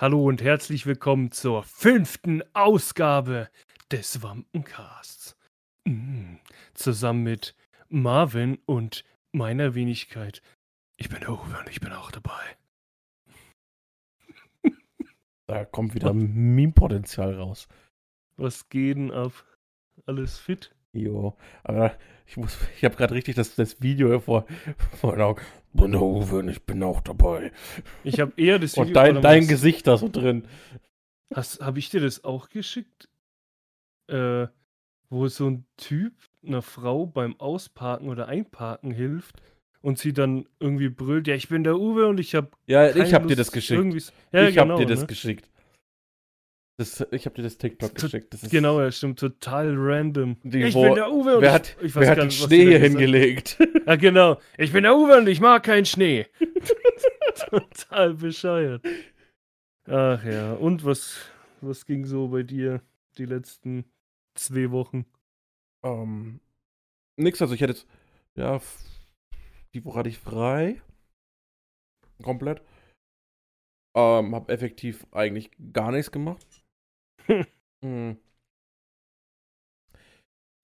Hallo und herzlich willkommen zur fünften Ausgabe des Wampencasts. Mm, zusammen mit Marvin und meiner Wenigkeit. Ich bin der Uwe und ich bin auch dabei. Da kommt wieder Meme-Potenzial raus. Was geht denn ab? Alles fit? Jo, aber ich muss, ich habe gerade richtig das, das Video vor, vor den Augen. Bin der Uwe und ich bin auch dabei. Ich habe eher das Video. Und dein, dein Gesicht da so drin. Habe ich dir das auch geschickt? Äh, wo so ein Typ einer Frau beim Ausparken oder Einparken hilft und sie dann irgendwie brüllt, ja, ich bin der Uwe und ich habe Ja, ich habe dir das geschickt. Ja, ich genau, habe dir das ne? geschickt. Das, ich habe dir das TikTok To- geschickt. Das ist, Genau, ja, stimmt, total random. Die, ich wo- bin der Uwe und Wer ich, hat, ich weiß wer hat nicht, Schnee hier hingelegt? Ja, genau. Ich bin der Uwe und ich mag keinen Schnee. total bescheuert. Ach ja, und was, was ging so bei dir die letzten zwei Wochen? Ähm, nix, also ich hätte jetzt, ja, die Woche hatte ich frei. Komplett. Ähm, hab effektiv eigentlich gar nichts gemacht. Hm.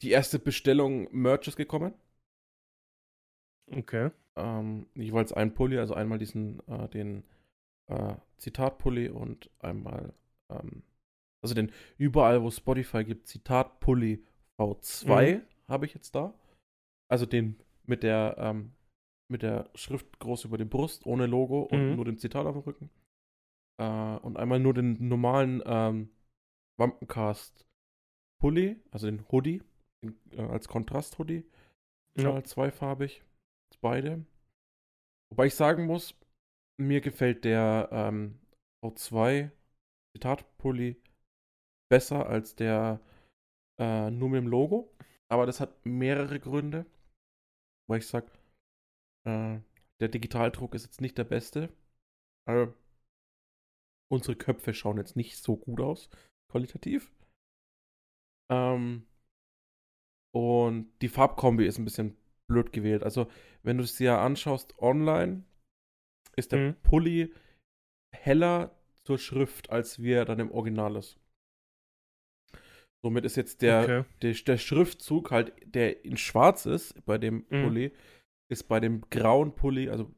Die erste Bestellung Merch ist gekommen. Okay. Ähm, jeweils ein Pulli, also einmal diesen, äh, den äh, Zitat-Pulli und einmal, ähm, also den überall, wo Spotify gibt, Zitat-Pulli V2 habe ich jetzt da. Also den mit der, ähm, mit der Schrift groß über die Brust, ohne Logo und Mhm. nur dem Zitat auf dem Rücken. Äh, und einmal nur den normalen ähm, Wampencast-Pulli, also den Hoodie, den, äh, als Kontrast-Hoodie. Ja. Zweifarbig. Beide. Wobei ich sagen muss, mir gefällt der ähm, V2 Zitatpulli besser als der äh, nur mit dem Logo. Aber das hat mehrere Gründe. Weil ich sag, äh, der Digitaldruck ist jetzt nicht der beste. Also, unsere Köpfe schauen jetzt nicht so gut aus, qualitativ. Ähm, und die Farbkombi ist ein bisschen blöd gewählt. Also, wenn du es dir anschaust online, ist der Mhm. Pulli heller zur Schrift, als wie er dann im Original ist. Somit ist jetzt der, okay. der, der Schriftzug halt, der in schwarz ist, bei dem Mhm. Pulli, ist bei dem grauen Pulli, also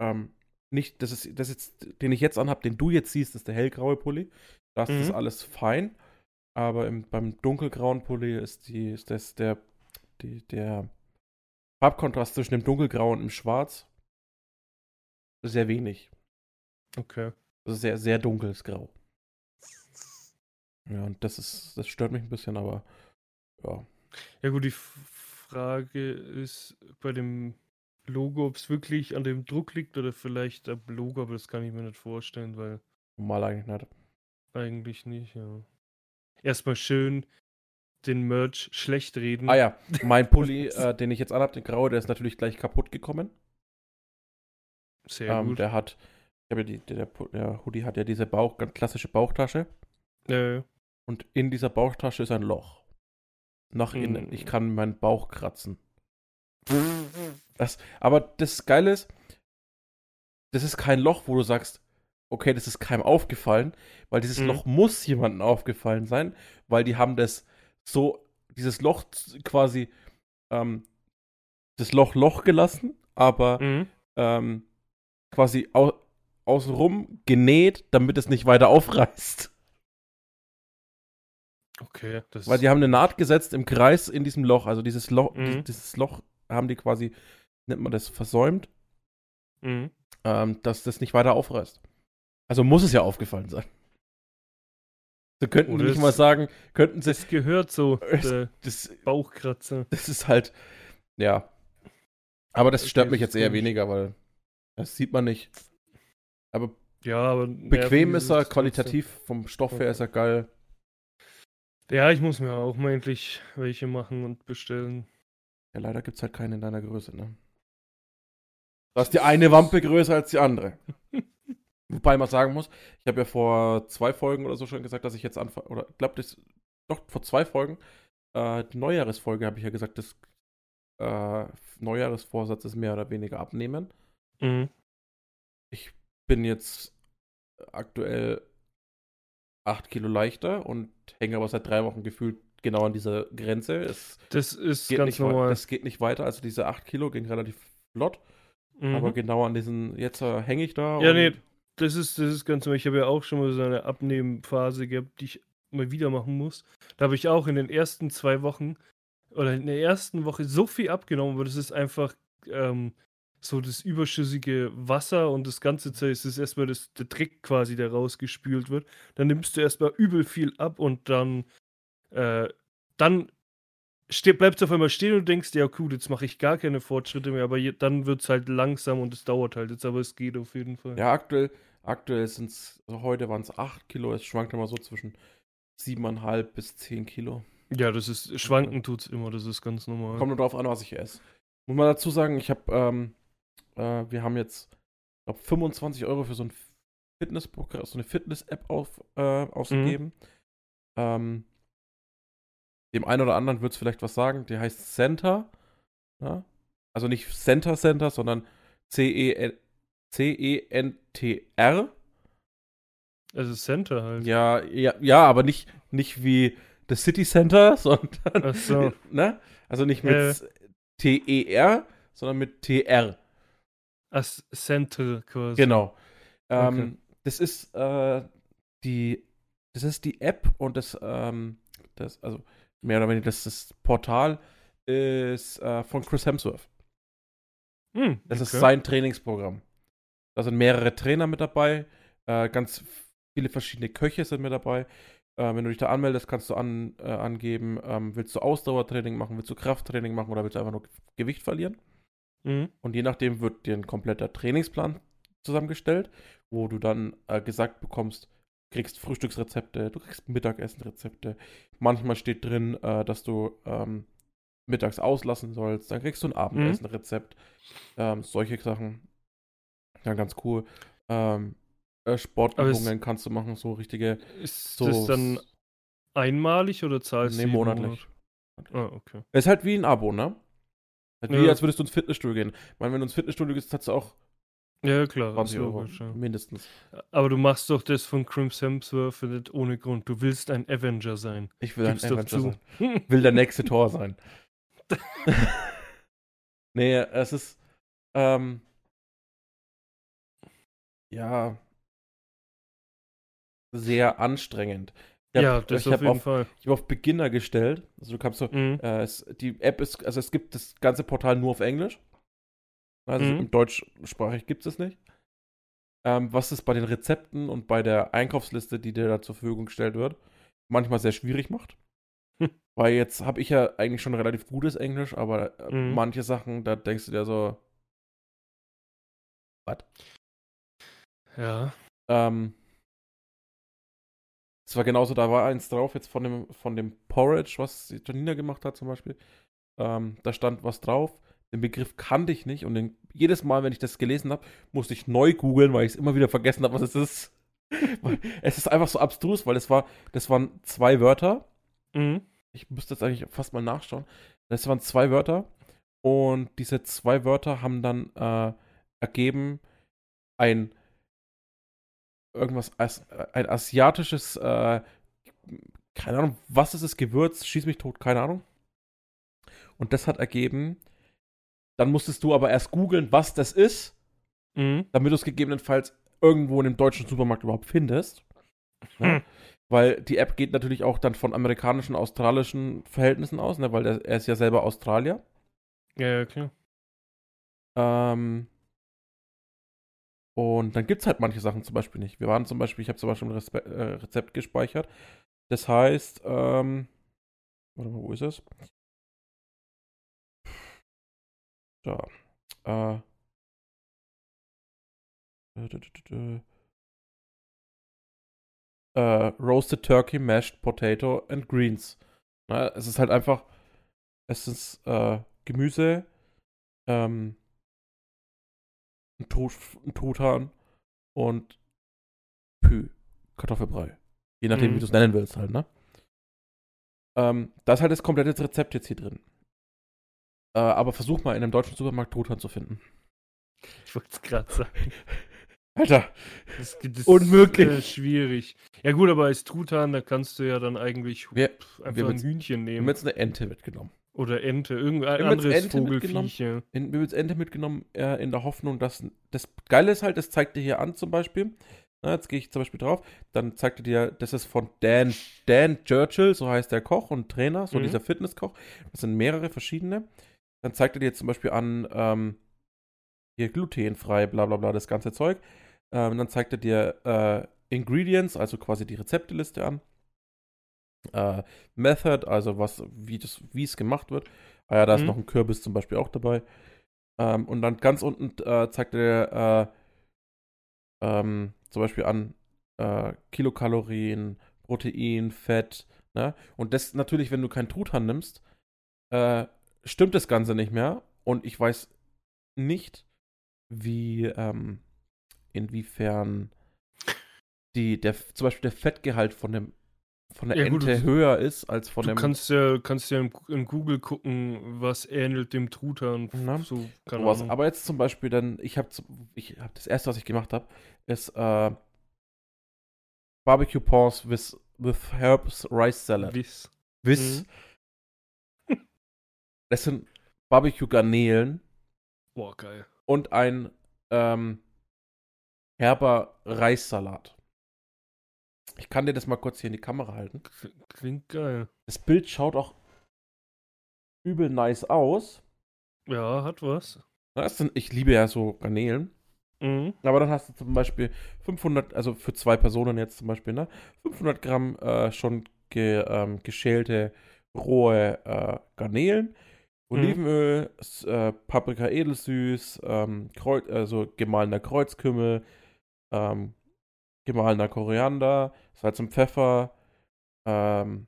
ähm, nicht, das ist, das ist jetzt, den ich jetzt anhab, den du jetzt siehst, ist der hellgraue Pulli. Da ist das Mhm. alles fein. Aber im, beim dunkelgrauen Pulli ist die, ist das der, die, der Farbkontrast zwischen dem dunkelgrau und dem Schwarz sehr wenig. Okay. Also sehr, sehr dunkles Grau. Ja, und das ist, das stört mich ein bisschen, aber ja. Ja gut, die Frage ist bei dem Logo, ob es wirklich an dem Druck liegt oder vielleicht am Logo, aber das kann ich mir nicht vorstellen, weil Normal eigentlich nicht. eigentlich nicht, ja. Erstmal schön den Merch schlecht reden. Ah ja, mein Pulli, äh, den ich jetzt anhab, den graue, der ist natürlich gleich kaputt gekommen. Sehr Ähm, gut. der hat, ich ja die, der, der, Hoodie hat ja diese Bauch, ganz klassische Bauchtasche. Äh, Und in dieser Bauchtasche ist ein Loch. Nach innen. Mm. Ich kann meinen Bauch kratzen. Das, aber das Geile ist, das ist kein Loch, wo du sagst, okay, das ist keinem aufgefallen, weil dieses Mhm. Loch muss jemandem aufgefallen sein, weil die haben das so, dieses Loch quasi, ähm, das Loch Loch gelassen, aber mhm. ähm, quasi au außenrum genäht, damit es nicht weiter aufreißt. Okay, das Weil die haben eine Naht gesetzt im Kreis in diesem Loch. Also dieses Loch, Mhm. dies- dieses Loch haben die quasi, nennt man das, versäumt, mhm. ähm, dass das nicht weiter aufreißt. Also muss es ja aufgefallen sein. So könnten Oder die nicht mal sagen, könnten sie, Das gehört so, der das, Bauchkratzer. das ist halt, ja. Aber das Okay, stört mich jetzt eher weniger, weil das sieht man nicht. Aber Ja, aber bequem ist er, qualitativ vom Stoff her ist er geil. Ja, ich muss mir auch mal endlich welche machen und bestellen. Ja, leider gibt es halt keine in deiner Größe, ne? Da ist die eine Wampe größer als die andere. Wobei man sagen muss, ich habe ja vor zwei Folgen oder so schon gesagt, dass ich jetzt anfange, oder ich glaube, das, doch, vor zwei Folgen, äh, die Neujahresfolge habe ich ja gesagt, das äh, Neujahresvorsatz ist mehr oder weniger abnehmen. Mhm. Ich bin jetzt aktuell 8 Kilo leichter und hänge aber seit drei Wochen gefühlt genau an dieser Grenze. Es Das ist geht ganz nicht normal. Das geht nicht weiter. Also diese 8 Kilo ging relativ flott. Mhm. Aber genau an diesen, jetzt äh, hänge ich da. Ja, nee, das ist, das ist ganz normal. Ich habe ja auch schon mal so eine Abnehmphase gehabt, die ich mal wieder machen muss. Da habe ich auch in den ersten zwei Wochen oder in der ersten Woche so viel abgenommen, aber das ist einfach ähm, so das überschüssige Wasser und das ganze Zeit ist es erstmal das, der Dreck quasi, der rausgespült wird. Dann nimmst du erstmal übel viel ab und dann, äh, dann bleibst du auf einmal stehen und denkst, ja gut, jetzt mache ich gar keine Fortschritte mehr, aber je, dann wird es halt langsam und es dauert halt jetzt, aber es geht auf jeden Fall. Ja, aktuell, aktuell sind es, also heute waren es 8 Kilo. Es schwankt immer so zwischen 7,5 bis 10 Kilo. Ja, das ist, schwanken tut's immer, das ist ganz normal. Kommt nur drauf an, was ich esse. Muss man dazu sagen, ich habe, ähm, äh, wir haben jetzt, glaube 25 Euro für so ein Fitnessprogramm, so eine Fitness-App auf, äh, ausgegeben. Ähm, dem einen oder anderen wird es vielleicht was sagen. Der heißt Center. Ja? Also nicht Center Center, sondern E C-E-N- C-E-N-T-R. Also Center halt. Ja, ja, ja, aber nicht, nicht wie The City Center, sondern so. ne? Also nicht mit Äh. T-E-R, sondern mit T-R. As Center quasi. Genau. Ähm, Okay. Das ist äh, die, das ist die App und das, ähm, das, also mehr oder weniger das, das Portal ist äh, von Chris Hemsworth. Hm, Das ist sein Trainingsprogramm. Da sind mehrere Trainer mit dabei, äh, ganz viele verschiedene Köche sind mit dabei. Äh, wenn du dich da anmeldest, kannst du an, äh, angeben, ähm, willst du Ausdauertraining machen, willst du Krafttraining machen oder willst du einfach nur Gewicht verlieren? Mhm. Und je nachdem wird dir ein kompletter Trainingsplan zusammengestellt, wo du dann äh, gesagt bekommst, kriegst Frühstücksrezepte, du kriegst Mittagessenrezepte. Manchmal steht drin, äh, dass du ähm, mittags auslassen sollst. Dann kriegst du ein Abendessenrezept. Ähm, solche Sachen. Ja, ganz cool. Ähm, äh, Sportübungen kannst du machen, so richtige. Ist So das dann einmalig oder zahlst Nee, du jeden monatlich. Monat? Ah, okay. Es ist halt wie ein Abo, ne? Halt wie Ja. als würdest du ins Fitnessstudio gehen. Ich meine, wenn du ins Fitnessstudio gehst, hast du auch Ja, klar. 20 ist Euro. logisch, ja. Mindestens. Aber du machst doch das von Crims Hemsworth nicht ohne Grund. Du willst ein Avenger sein. Ich will Gib's ein Avenger sein. will der nächste Tor sein. nee, es ist ähm, ja sehr anstrengend. Ich hab, ja, das ich auf habe jeden auf, Fall. ich hab auf Beginner gestellt. Also du kannst so, Mhm. äh, es, die App ist, also es gibt das ganze Portal nur auf Englisch. Also Mhm. im deutschsprachig gibt es nicht. Ähm, was es bei den Rezepten und bei der Einkaufsliste, die dir da zur Verfügung gestellt wird, manchmal sehr schwierig macht. Hm. Weil jetzt habe ich ja eigentlich schon relativ gutes Englisch, aber äh, Mhm. manche Sachen, da denkst du dir so, Ja. ähm, es war genauso, da war eins drauf, jetzt von dem, von dem Porridge, was Janina gemacht hat zum Beispiel. Ähm, da stand was drauf. Den Begriff kannte ich nicht und den, jedes Mal, wenn ich das gelesen habe, musste ich neu googeln, weil ich es immer wieder vergessen habe, was es ist. Es ist einfach so abstrus, weil es war, das waren zwei Wörter. Mhm. Ich müsste jetzt eigentlich fast mal nachschauen. Das waren zwei Wörter und diese zwei Wörter haben dann äh, ergeben ein irgendwas As ein asiatisches äh, keine Ahnung, was ist es Gewürz, schieß mich tot, keine Ahnung. Und das hat ergeben, dann musstest du aber erst googeln, was das ist, Mhm. damit du es gegebenenfalls irgendwo in dem deutschen Supermarkt überhaupt findest. Hm. Weil die App geht natürlich auch dann von amerikanischen, australischen Verhältnissen aus, ne? weil der, er ist ja selber Australier. Ja, ja, klar. Ähm, und dann gibt es halt manche Sachen zum Beispiel nicht. Wir waren zum Beispiel, ich habe zum Beispiel ein Respe äh, Rezept gespeichert. Das heißt, ähm, warte mal, wo ist es? Da. Äh, äh, Roasted Turkey, Mashed Potato and Greens. Na, es ist halt einfach, es ist äh, Gemüse, ähm, ein, Tut, ein Truthahn und Pü, Kartoffelbrei. Je nachdem, Mhm. wie du es nennen willst halt, ne? Ähm, da ist halt das komplette Rezept jetzt hier drin. Äh, aber versuch mal in einem deutschen Supermarkt Truthahn zu finden. Ich wollte es gerade sagen. Alter, Das, das Unmöglich. Ist, äh, schwierig. Ja gut, aber als Truthahn, da kannst du ja dann eigentlich Wir- einfach wir ein Hühnchen wir haben nehmen. jetzt eine Ente mitgenommen. Oder Ente, irgendein anderes Ente. Vogelfiech. wir haben jetzt Ente mitgenommen, äh, in der Hoffnung, dass. Das Geile ist halt, das zeigt dir hier an zum Beispiel. Na, jetzt gehe ich zum Beispiel drauf. Dann zeigt er dir, das ist von Dan, Dan Churchill, so heißt der Koch und Trainer, so Mhm. dieser Fitnesskoch. Das sind mehrere verschiedene. Dann zeigt er dir zum Beispiel an, ähm, hier glutenfrei, bla bla bla, das ganze Zeug. Ähm, dann zeigt er dir äh, Ingredients, also quasi die Rezepteliste an. Äh, Method, also was, wie das, wie es gemacht wird. Ah ja, da ist Mhm. noch ein Kürbis zum Beispiel auch dabei. Ähm, und dann ganz unten äh, zeigt er äh, ähm, zum Beispiel an äh, Kilokalorien, Protein, Fett. Ne? Und das natürlich, wenn du keinen Truthahn nimmst, äh, stimmt das Ganze nicht mehr. Und ich weiß nicht, wie, ähm, inwiefern die, der, zum Beispiel der Fettgehalt von dem von der Ja, gut, Ente du- höher ist als von Du dem. kannst ja, kannst ja in, in Google gucken, was ähnelt dem Truthahn. Na, so, keine sowas. Ahnung. Aber jetzt zum Beispiel dann, ich habe ich hab das erste, was ich gemacht habe, ist äh, Barbecue Paws with, with Herbs Rice Salad. Wiss. Wiss. Mhm. Das sind Barbecue Garnelen Boah, geil. und ein ähm, herber Reissalat. Ich kann dir das mal kurz hier in die Kamera halten. Klingt geil. Das Bild schaut auch übel nice aus. Ja, hat was. Das sind, ich liebe ja so Garnelen. Mhm. Aber dann hast du zum Beispiel 500, also für zwei Personen jetzt zum Beispiel, ne? 500 Gramm äh, schon ge, ähm, geschälte rohe äh, Garnelen. Olivenöl, s- äh, Paprika edelsüß, ähm, Kreu also gemahlener Kreuzkümmel, ähm, gemahlener Koriander, Salz und Pfeffer ähm,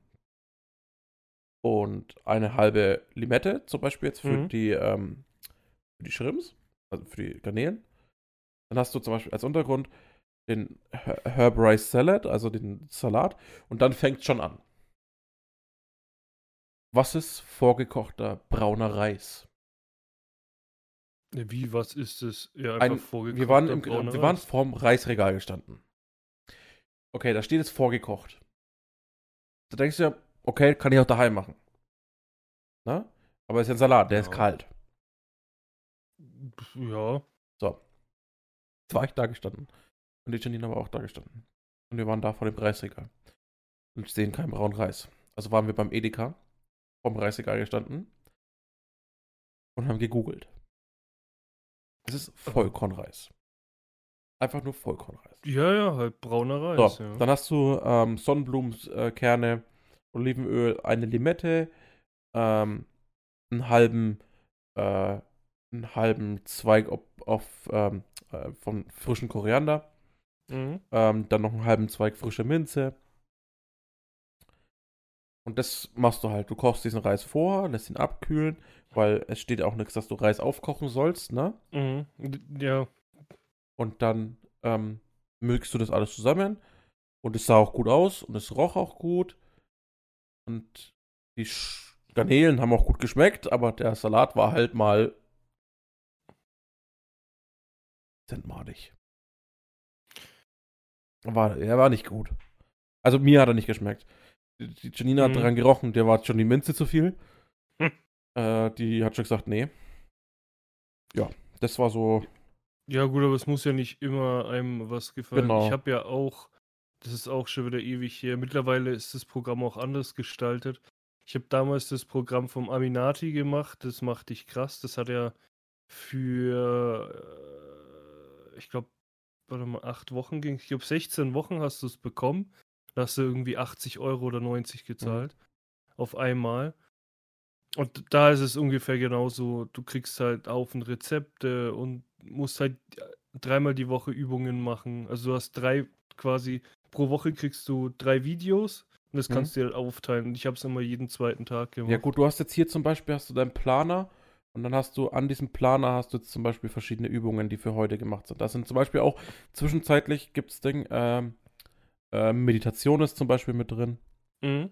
und eine halbe Limette zum Beispiel jetzt für Mhm. die ähm, für die Shrimps, also für die Garnelen. Dann hast du zum Beispiel als Untergrund den Her- Herb Rice Salad, also den Salat. Und dann fängt schon an. Was ist vorgekochter brauner Reis? Wie, was ist es? Ja, einfach Ein, vorgekochter wir waren, im, brauner wir waren Reis. vorm Reisregal gestanden. Okay, da steht jetzt vorgekocht. Da denkst du ja, okay, kann ich auch daheim machen. Na? Aber es ist ja ein Salat, der ist Ja. kalt. Ja. Jetzt war ich da gestanden. Und die Janine war auch da gestanden. Und wir waren da vor dem Reisregal. Und sehen keinen braunen Reis. Also waren wir beim Edeka vom Reisregal gestanden und haben gegoogelt. Es ist Vollkornreis. Einfach nur Vollkornreis. Ja, ja, halt brauner So, Reis. ja. dann hast du ähm, Sonnenblumenkerne, Olivenöl, eine Limette, ähm, einen halben, äh, einen halben Zweig auf, auf ähm, äh, von frischen Koriander, Mhm. ähm, dann noch einen halben Zweig frische Minze. Und das machst du halt. Du kochst diesen Reis vor, lässt ihn abkühlen, weil es steht auch nichts, dass du Reis aufkochen sollst, ne? Mhm. Ja. Und dann ähm, milchst du das alles zusammen. Und es sah auch gut aus und es roch auch gut. Und die Sch Garnelen haben auch gut geschmeckt, aber der Salat war halt mal zentmalig. War, er war nicht gut. Also mir hat er nicht geschmeckt. Die, Janina hat Mhm. dran gerochen, der war schon die Minze zu viel. Hm. Äh, die hat schon gesagt, nee. Ja, das war so. Ja, gut, aber es muss ja nicht immer einem was gefallen. Genau. Ich habe ja auch, das ist auch schon wieder ewig her. Mittlerweile ist das Programm auch anders gestaltet. Ich habe damals das Programm vom Aminati gemacht. Das macht dich krass. Das hat er für, äh, ich glaube, warte mal, acht Wochen ging. Ich glaube, 16 Wochen hast du es bekommen. Da hast du irgendwie 80 Euro oder 90 gezahlt. Auf einmal. Und da ist es ungefähr genauso. Du kriegst halt Haufen Rezepte und musst halt dreimal die Woche Übungen machen. Also du hast drei quasi, pro Woche kriegst du drei Videos und das Mhm. kannst du dir halt aufteilen. Und ich habe es immer jeden zweiten Tag gemacht. Ja gut, du hast jetzt hier zum Beispiel hast du deinen Planer und dann hast du an diesem Planer hast du jetzt zum Beispiel verschiedene Übungen, die für heute gemacht sind. Das sind zum Beispiel auch zwischenzeitlich gibt es Ding, ähm, äh, Meditation ist zum Beispiel mit drin. Mhm.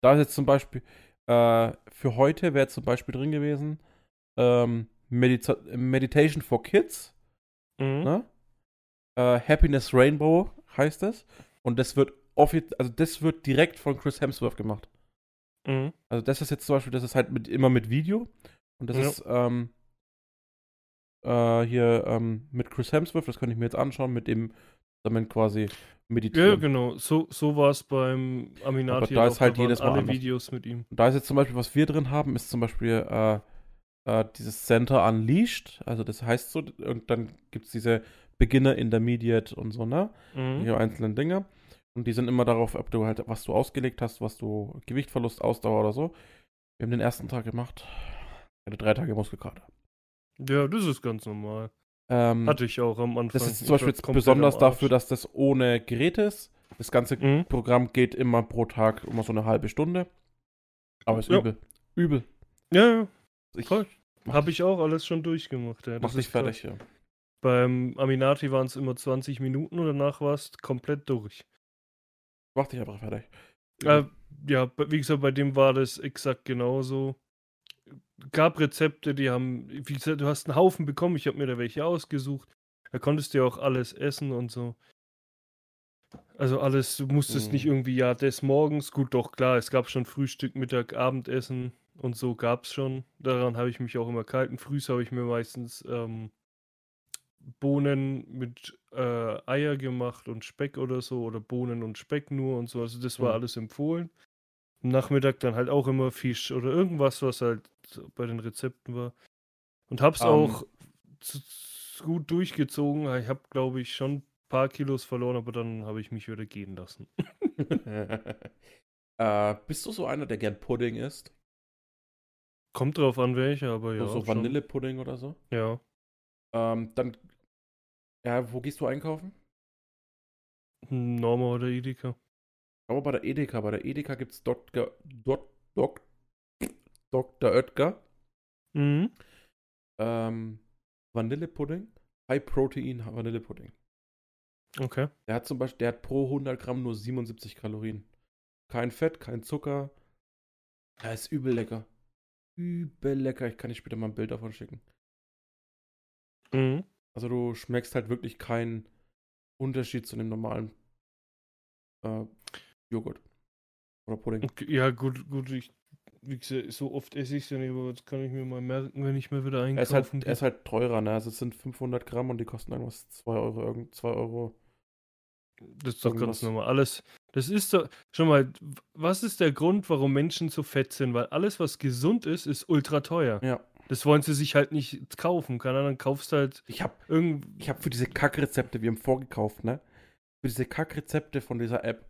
Da ist jetzt zum Beispiel äh, für heute wäre zum Beispiel drin gewesen ähm, Medita Meditation for Kids. Mhm. Ne? Äh, Happiness Rainbow heißt es. Und das wird also das wird direkt von Chris Hemsworth gemacht. Mhm. Also das ist jetzt zum Beispiel, das ist halt mit, immer mit Video. Und das Ja. ist ähm, äh, hier ähm, mit Chris Hemsworth, das könnte ich mir jetzt anschauen, mit dem zusammen quasi meditieren. Ja, genau. So, so war es beim Aminati. Aber da ist halt waren jedes Mal alle anders. Videos mit ihm. Und da ist jetzt zum Beispiel, was wir drin haben, ist zum Beispiel äh, äh, dieses Center Unleashed. Also das heißt so, und dann gibt es diese Beginner, Intermediate und so, ne? Mhm. Hier einzelne Dinge. Und die sind immer darauf, ob du halt, was du ausgelegt hast, was du Gewichtverlust, Ausdauer oder so. Wir haben den ersten Tag gemacht. Ich hatte drei Tage Muskelkater. Ja, das ist ganz normal. Ähm, Hatte ich auch am Anfang. das ist Ich zum Beispiel war besonders dafür, dass das ohne Gerät ist. Das ganze Mhm. Programm geht immer pro Tag immer so eine halbe Stunde. Aber ist Ja. übel. Übel. Ja, ja. Ich. Habe ich auch alles schon durchgemacht. Ja. mach dich krass. fertig, ja. Beim Aminati waren es immer 20 Minuten und danach warst komplett durch. Mach dich einfach fertig. Äh, ja, wie gesagt, bei dem war das exakt genauso. Gab Rezepte, die haben, wie gesagt, du hast einen Haufen bekommen, ich habe mir da welche ausgesucht. Da konntest du ja auch alles essen und so. Also alles, du musstest Mhm. nicht irgendwie, ja, des Morgens, gut, doch klar, es gab schon Frühstück, Mittag, Abendessen und so gab es schon. Daran habe ich mich auch immer gehalten. Frühs habe ich mir meistens ähm, Bohnen mit äh, Eier gemacht und Speck oder so oder Bohnen und Speck nur und so. Also das war Mhm. alles empfohlen. Nachmittag dann halt auch immer Fisch oder irgendwas, was halt bei den Rezepten war. Und hab's Ähm. auch gut durchgezogen. Ich habe, glaube ich, schon ein paar Kilos verloren, aber dann habe ich mich wieder gehen lassen. äh, bist du so einer, der gern Pudding isst? Kommt drauf an, welcher, aber ja. so schon. Vanillepudding oder so? Ja. Ähm, dann. Ja, wo gehst du einkaufen? Norma oder Edeka. Aber bei der Edeka. Bei der Edeka gibt's Dr. Dot, Dok, Dr. Oetker. Mhm. Ähm, Vanillepudding. High Protein Vanillepudding. Okay. Der hat zum Beispiel, der hat pro 100 Gramm nur 77 Kalorien. Kein Fett, kein Zucker. Der ist übel lecker. Übel lecker. Ich kann dir später mal ein Bild davon schicken. Mhm. Also du schmeckst halt wirklich keinen Unterschied zu dem normalen äh, Joghurt. Oder Pudding. Ja, gut, gut, ich, wie gesagt, so oft esse ich es ja nicht, aber das kann ich mir mal merken, wenn ich mal wieder Er ist, halt, einkaufen er ist halt teurer, ne? Also es sind 500 Gramm und die kosten irgendwas 2 Euro, irgend 2 Euro. Das ist doch Irgendwas. ganz normal. Alles, das ist doch, schon mal, was ist der Grund, warum Menschen so fett sind? Weil alles, was gesund ist, ist ultra teuer. Ja. Das wollen sie sich halt nicht kaufen. Keine Ahnung, dann kaufst halt Ich habe irgend. ich hab für diese Kackrezepte, wir haben vorgekauft, ne? Für diese Kackrezepte von dieser App.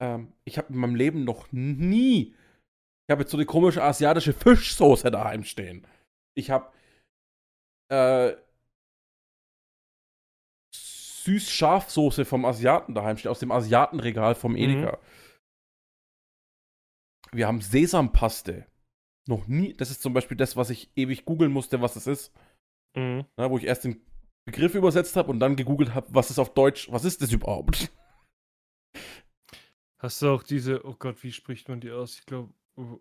Ähm, ich habe in meinem Leben noch nie. Ich habe jetzt so eine komische asiatische Fischsoße daheim stehen. Ich habe äh, Süß-Scharfsoße vom Asiaten daheim stehen, aus dem Asiatenregal vom Mhm. Edeka. Wir haben Sesampaste. Noch nie. Das ist zum Beispiel das, was ich ewig googeln musste, was es ist. Mhm. Na, wo ich erst den Begriff übersetzt habe und dann gegoogelt habe, was ist auf Deutsch, was ist das überhaupt? Hast du auch diese, oh Gott, wie spricht man die aus? Ich glaube,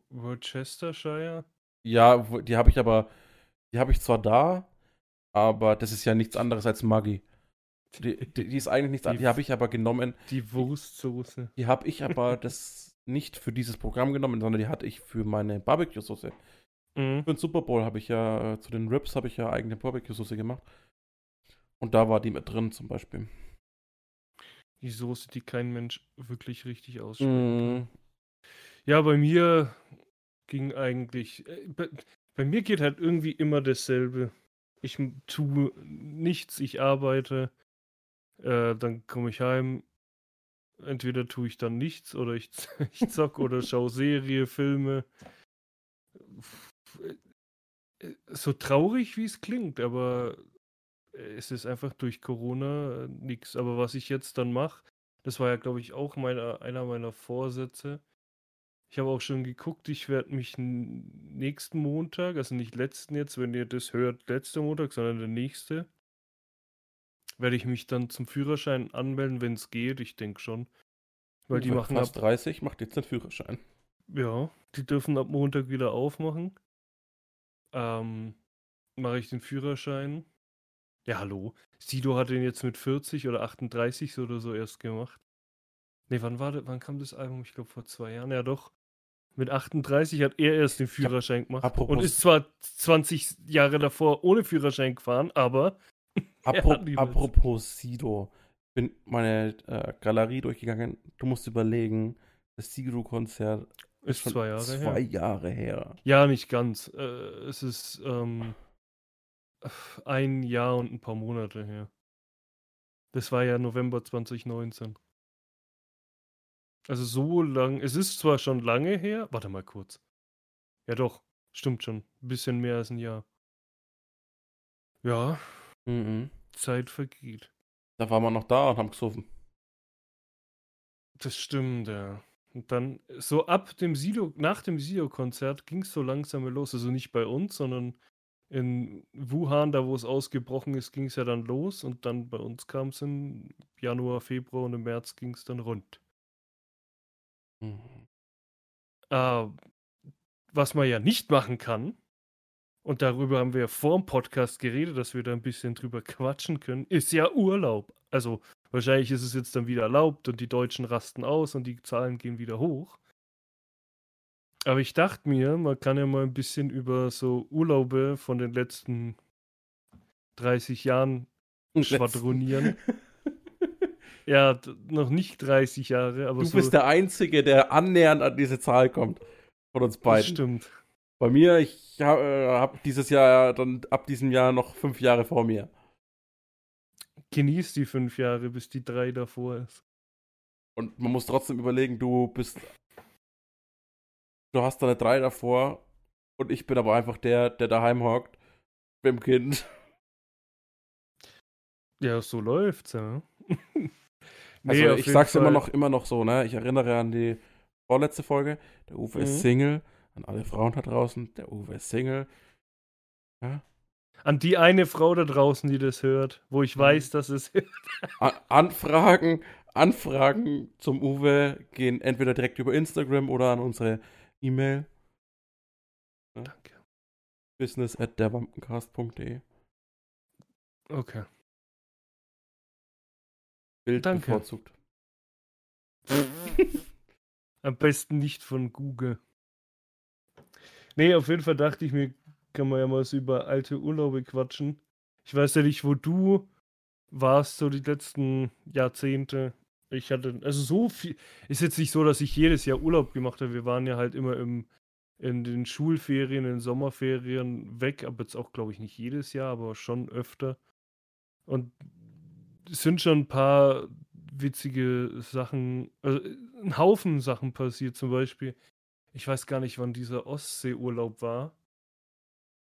Worcestershire? Ja, die habe ich aber, die habe ich zwar da, aber das ist ja nichts anderes als Maggi. Die, die, die ist eigentlich nichts Die- anderes. Die habe ich aber genommen. Die Wurstsoße. Die habe ich aber das nicht für dieses Programm genommen, sondern die hatte ich für meine Barbecue-Soße. Mhm. Für den Super Bowl habe ich ja, äh, zu den Rips habe ich ja eigene Barbecue-Soße gemacht. Und da war die mit drin zum Beispiel. Die Soße, die kein Mensch wirklich richtig ausspricht. Mm, Ja, bei mir ging eigentlich. äh, Bei, bei mir geht halt irgendwie immer dasselbe. Ich tue nichts, ich arbeite, äh, dann komme ich heim. Entweder tue ich dann nichts oder ich, ich zock oder schaue Serie, Filme. Äh, So traurig, wie es klingt, aber es ist einfach durch Corona nichts. Aber was ich jetzt dann mache, das war ja, glaube ich, auch meine, einer meiner Vorsätze. Ich habe auch schon geguckt, ich werde mich nächsten Montag, also nicht letzten jetzt, wenn ihr das hört, letzter Montag, sondern der nächste, werde ich mich dann zum Führerschein anmelden, wenn es geht. Ich denke schon. Weil die machen ab, fast 30, macht jetzt den Führerschein. ja, die dürfen ab Montag wieder aufmachen. Ähm, mache ich den Führerschein. Ja, hallo. Sido hat den jetzt mit 40 oder 38 oder so erst gemacht. Ne, wann war das, wann kam das Album? Ich glaube vor zwei Jahren. Ja, doch. Mit 38 hat er erst den Führerschein gemacht. Apropos- Und ist zwar 20 Jahre davor ohne Führerschein gefahren, aber. er Apro apropos Sido. Bin meine äh, Galerie durchgegangen. Du musst überlegen, das Sido-Konzert Ist schon zwei Jahre zwei her. Jahre her. Ja, nicht ganz. Äh, es ist ähm, ein Jahr und ein paar Monate her. Das war ja November 2019. Also so lang. Es ist zwar schon lange her. Warte mal kurz. Ja, doch. Stimmt schon. Ein bisschen mehr als ein Jahr. Ja, Mhm. Zeit vergeht. Da waren wir noch da und haben gesoffen. Das stimmt, ja. Und dann, so ab dem Sido, nach dem Sido-Konzert ging es so langsam los. Also nicht bei uns, sondern in Wuhan, da wo es ausgebrochen ist, ging es ja dann los. Und dann bei uns kam es im Januar, Februar und im März ging es dann rund. Mhm. Ah, was man ja nicht machen kann, und darüber haben wir ja vor dem Podcast geredet, dass wir da ein bisschen drüber quatschen können, ist ja Urlaub. Also wahrscheinlich ist es jetzt dann wieder erlaubt und die Deutschen rasten aus und die Zahlen gehen wieder hoch. Aber ich dachte mir, man kann ja mal ein bisschen über so Urlaube von den letzten 30 Jahren schwadronieren. Ja, noch nicht 30 Jahre, aber Du so. bist der Einzige, der annähernd an diese Zahl kommt. Von uns das beiden. stimmt. Bei mir, ich habe äh, hab dieses Jahr dann ab diesem Jahr noch fünf Jahre vor mir. Genieß die fünf Jahre, bis die drei davor ist. Und man muss trotzdem überlegen, du bist. Du hast da eine drei davor und ich bin aber einfach der, der daheim hockt mit dem Kind. Ja, so läuft's, ja. Also auf ich jeden sag's immer Fall. noch, immer noch so, ne? Ich erinnere an die vorletzte Folge. Der Uwe Mhm. ist Single. An alle Frauen da draußen. Der Uwe ist Single. An die eine Frau da draußen, die das hört, wo ich Mhm. weiß, dass es. A Anfragen, Anfragen zum Uwe gehen entweder direkt über Instagram oder an unsere E-Mail Danke. business at derwampencast.de. Okay. Bild Danke. bevorzugt. Am besten nicht von Google. Nee, auf jeden Fall dachte ich mir, kann man ja mal so über alte Urlaube quatschen. Ich weiß ja nicht, wo du warst, so die letzten Jahrzehnte. Ich hatte, also so viel, ist jetzt nicht so, dass ich jedes Jahr Urlaub gemacht habe. Wir waren ja halt immer im, in den Schulferien, in den Sommerferien weg, aber jetzt auch, glaube ich, nicht jedes Jahr, aber schon öfter. Und es sind schon ein paar witzige Sachen, also ein Haufen Sachen passiert. Zum Beispiel, ich weiß gar nicht, wann dieser Ostseeurlaub war.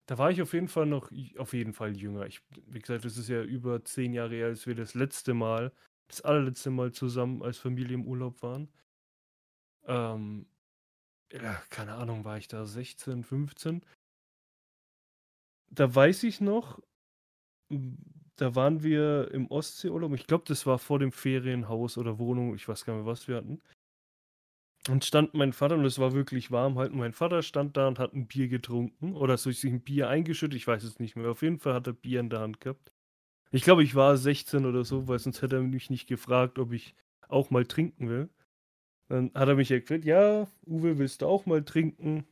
Da war ich auf jeden Fall noch, auf jeden Fall jünger. Ich, wie gesagt, das ist ja über zehn Jahre her, als wir das letzte Mal, das allerletzte Mal zusammen als Familie im Urlaub waren. Ähm, ja, keine Ahnung, war ich da 16, 15? Da weiß ich noch, da waren wir im Ostseeurlaub. Ich glaube, das war vor dem Ferienhaus oder Wohnung. Ich weiß gar nicht was wir hatten. Und stand mein Vater, und es war wirklich warm halt. Mein Vater stand da und hat ein Bier getrunken. Oder so sich ein Bier eingeschüttet. Ich weiß es nicht mehr. Auf jeden Fall hat er Bier in der Hand gehabt. Ich glaube, ich war 16 oder so, weil sonst hätte er mich nicht gefragt, ob ich auch mal trinken will. Dann hat er mich erklärt, ja, Uwe, willst du auch mal trinken?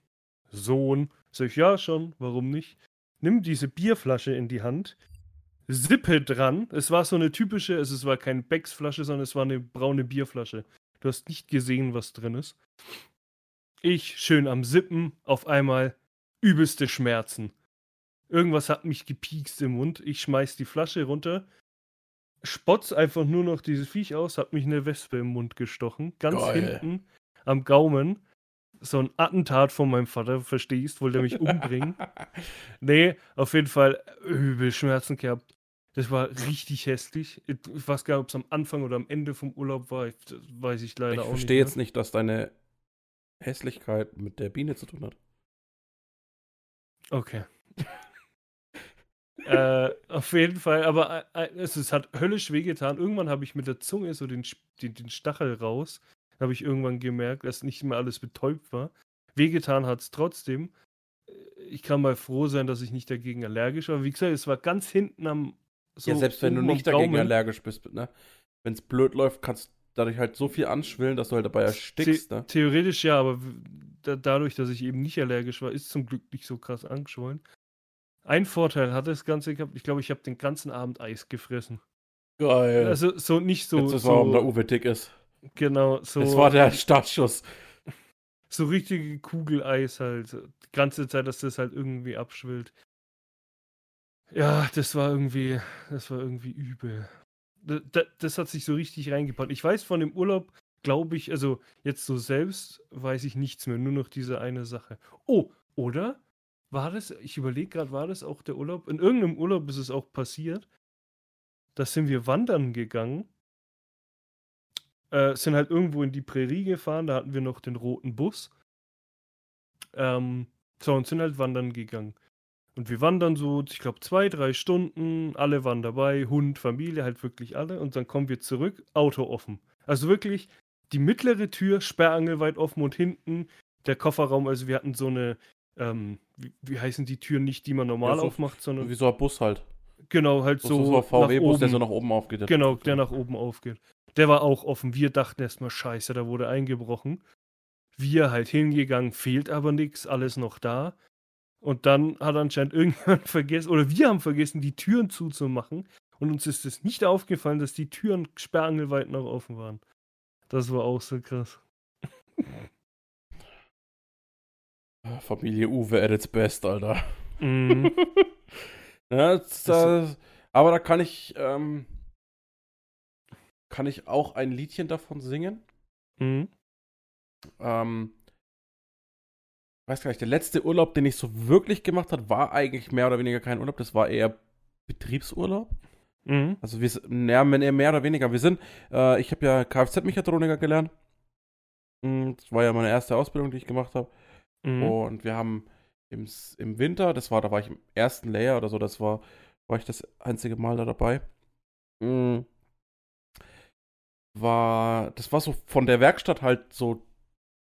Sohn. Sag ich, ja, schon, warum nicht? Nimm diese Bierflasche in die Hand, Sippe dran. Es war so eine typische, also es war keine Becks-Flasche, sondern es war eine braune Bierflasche. Du hast nicht gesehen, was drin ist. Ich schön am Sippen, auf einmal übelste Schmerzen. Irgendwas hat mich gepiekst im Mund. Ich schmeiß die Flasche runter, spotz einfach nur noch dieses Viech aus, hat mich eine Wespe im Mund gestochen. Ganz Geil. hinten am Gaumen. So ein Attentat von meinem Vater, verstehst, wollte er mich umbringen. Nee, auf jeden Fall übel Schmerzen gehabt. Das war richtig hässlich. Ich weiß gar nicht, ob es am Anfang oder am Ende vom Urlaub war. Ich, das weiß ich leider ich auch nicht. verstehe mehr. jetzt nicht, dass deine Hässlichkeit mit der Biene zu tun hat. Okay. Äh, auf jeden Fall, aber äh, äh, es, es hat höllisch wehgetan. Irgendwann habe ich mit der Zunge so den, den, den Stachel raus. Da habe ich irgendwann gemerkt, dass nicht mehr alles betäubt war. Wehgetan hat es trotzdem. Äh, Ich kann mal froh sein, dass ich nicht dagegen allergisch war. Wie gesagt, es war ganz hinten am so ja, selbst wenn du nicht dagegen Gaumen. allergisch bist, ne? Wenn es blöd läuft, kannst du dadurch halt so viel anschwillen, dass du halt dabei erstickst, The ne? Theoretisch ja, aber da, dadurch, dass ich eben nicht allergisch war, ist zum Glück nicht so krass angeschwollen. Ein Vorteil hat das Ganze gehabt, ich glaube, ich habe den ganzen Abend Eis gefressen. Geil. Also so nicht so, Jetzt ist warum der so Uwe dick ist. genau, so, Das war der Startschuss. so richtige Kugeleis halt. Die ganze Zeit, dass das halt irgendwie abschwillt. Ja, das war irgendwie, das war irgendwie übel. Da- da- Das hat sich so richtig reingepackt. Ich weiß von dem Urlaub, glaube ich, also jetzt so selbst weiß ich nichts mehr, nur noch diese eine Sache. Oh, oder? War das, ich überlege gerade, war das auch der Urlaub? In irgendeinem Urlaub ist es auch passiert. Da sind wir wandern gegangen. Äh, sind halt irgendwo in die Prärie gefahren, da hatten wir noch den roten Bus. Ähm, so, und sind halt wandern gegangen. Und wir wandern so, ich glaube, zwei, drei Stunden, alle waren dabei, Hund, Familie, halt wirklich alle. Und dann kommen wir zurück, Auto offen. Also wirklich die mittlere Tür sperrangelweit offen und hinten der Kofferraum, also wir hatten so eine, ähm, wie, wie heißen die Türen nicht, die man normal Ja, so- aufmacht, sondern Wie so ein Bus halt. genau, halt So, so, so ein VW-Bus, der so nach oben aufgeht. Genau, der nach oben aufgeht. Der war auch offen. Wir dachten erstmal, scheiße, da wurde eingebrochen. Wir halt hingegangen, fehlt aber nichts, alles noch da. Und dann hat anscheinend irgendjemand vergessen, oder wir haben vergessen, die Türen zuzumachen. Und uns ist es nicht aufgefallen, dass die Türen sperrangelweit noch offen waren. Das war auch so krass. Familie Uwe at its best, Alter. Mhm. ja, das, Das- aber da kann ich, ähm, kann ich auch ein Liedchen davon singen. Mhm. Ähm, weiß gar nicht, der letzte Urlaub, den ich so wirklich gemacht habe, war eigentlich mehr oder weniger kein Urlaub, das war eher Betriebsurlaub. Mhm. Also wir ja, mehr, oder weniger. Wir sind, äh, ich habe ja Kfz-Mechatroniker gelernt. Mm, Das war ja meine erste Ausbildung, die ich gemacht habe. Mhm. Und wir haben im, im Winter, das war, da war ich im ersten Layer oder so, das war, war ich das einzige Mal da dabei. Mm. War, das war so von der Werkstatt halt so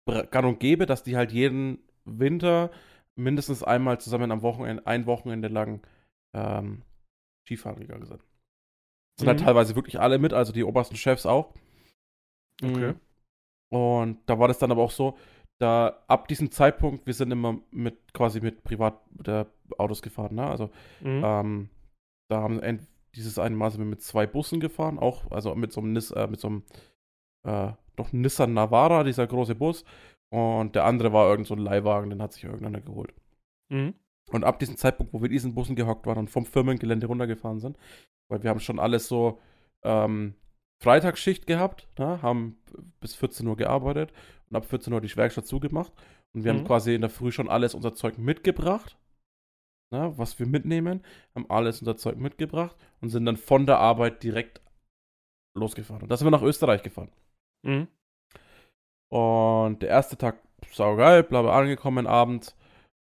gang und gäbe, dass die halt jeden Winter mindestens einmal zusammen am Wochenende, ein Wochenende lang ähm, Skifahren gegangen sind. Sind halt Mhm. teilweise wirklich alle mit, also die obersten Chefs auch. Okay. Mhm. Und da war das dann aber auch so, da ab diesem Zeitpunkt, wir sind immer mit quasi mit Privatautos gefahren, ne? Also Mhm. ähm, da haben ent- dieses eine Mal sind wir mit zwei Bussen gefahren, auch, also mit so einem Nis, äh, mit so einem äh, doch Nissan Navara, dieser große Bus. Und der andere war irgend so ein Leihwagen, den hat sich irgendeiner geholt. Mhm. Und ab diesem Zeitpunkt, wo wir in diesen Bussen gehockt waren und vom Firmengelände runtergefahren sind, weil wir haben schon alles so ähm, Freitagsschicht gehabt, ne, haben bis 14 Uhr gearbeitet und ab 14 Uhr die Werkstatt zugemacht. Und wir Mhm. haben quasi in der Früh schon alles unser Zeug mitgebracht, ne, was wir mitnehmen, haben alles unser Zeug mitgebracht und sind dann von der Arbeit direkt losgefahren. Und da sind wir nach Österreich gefahren. Mhm. Und der erste Tag, saugeil, bla bla, angekommen abends.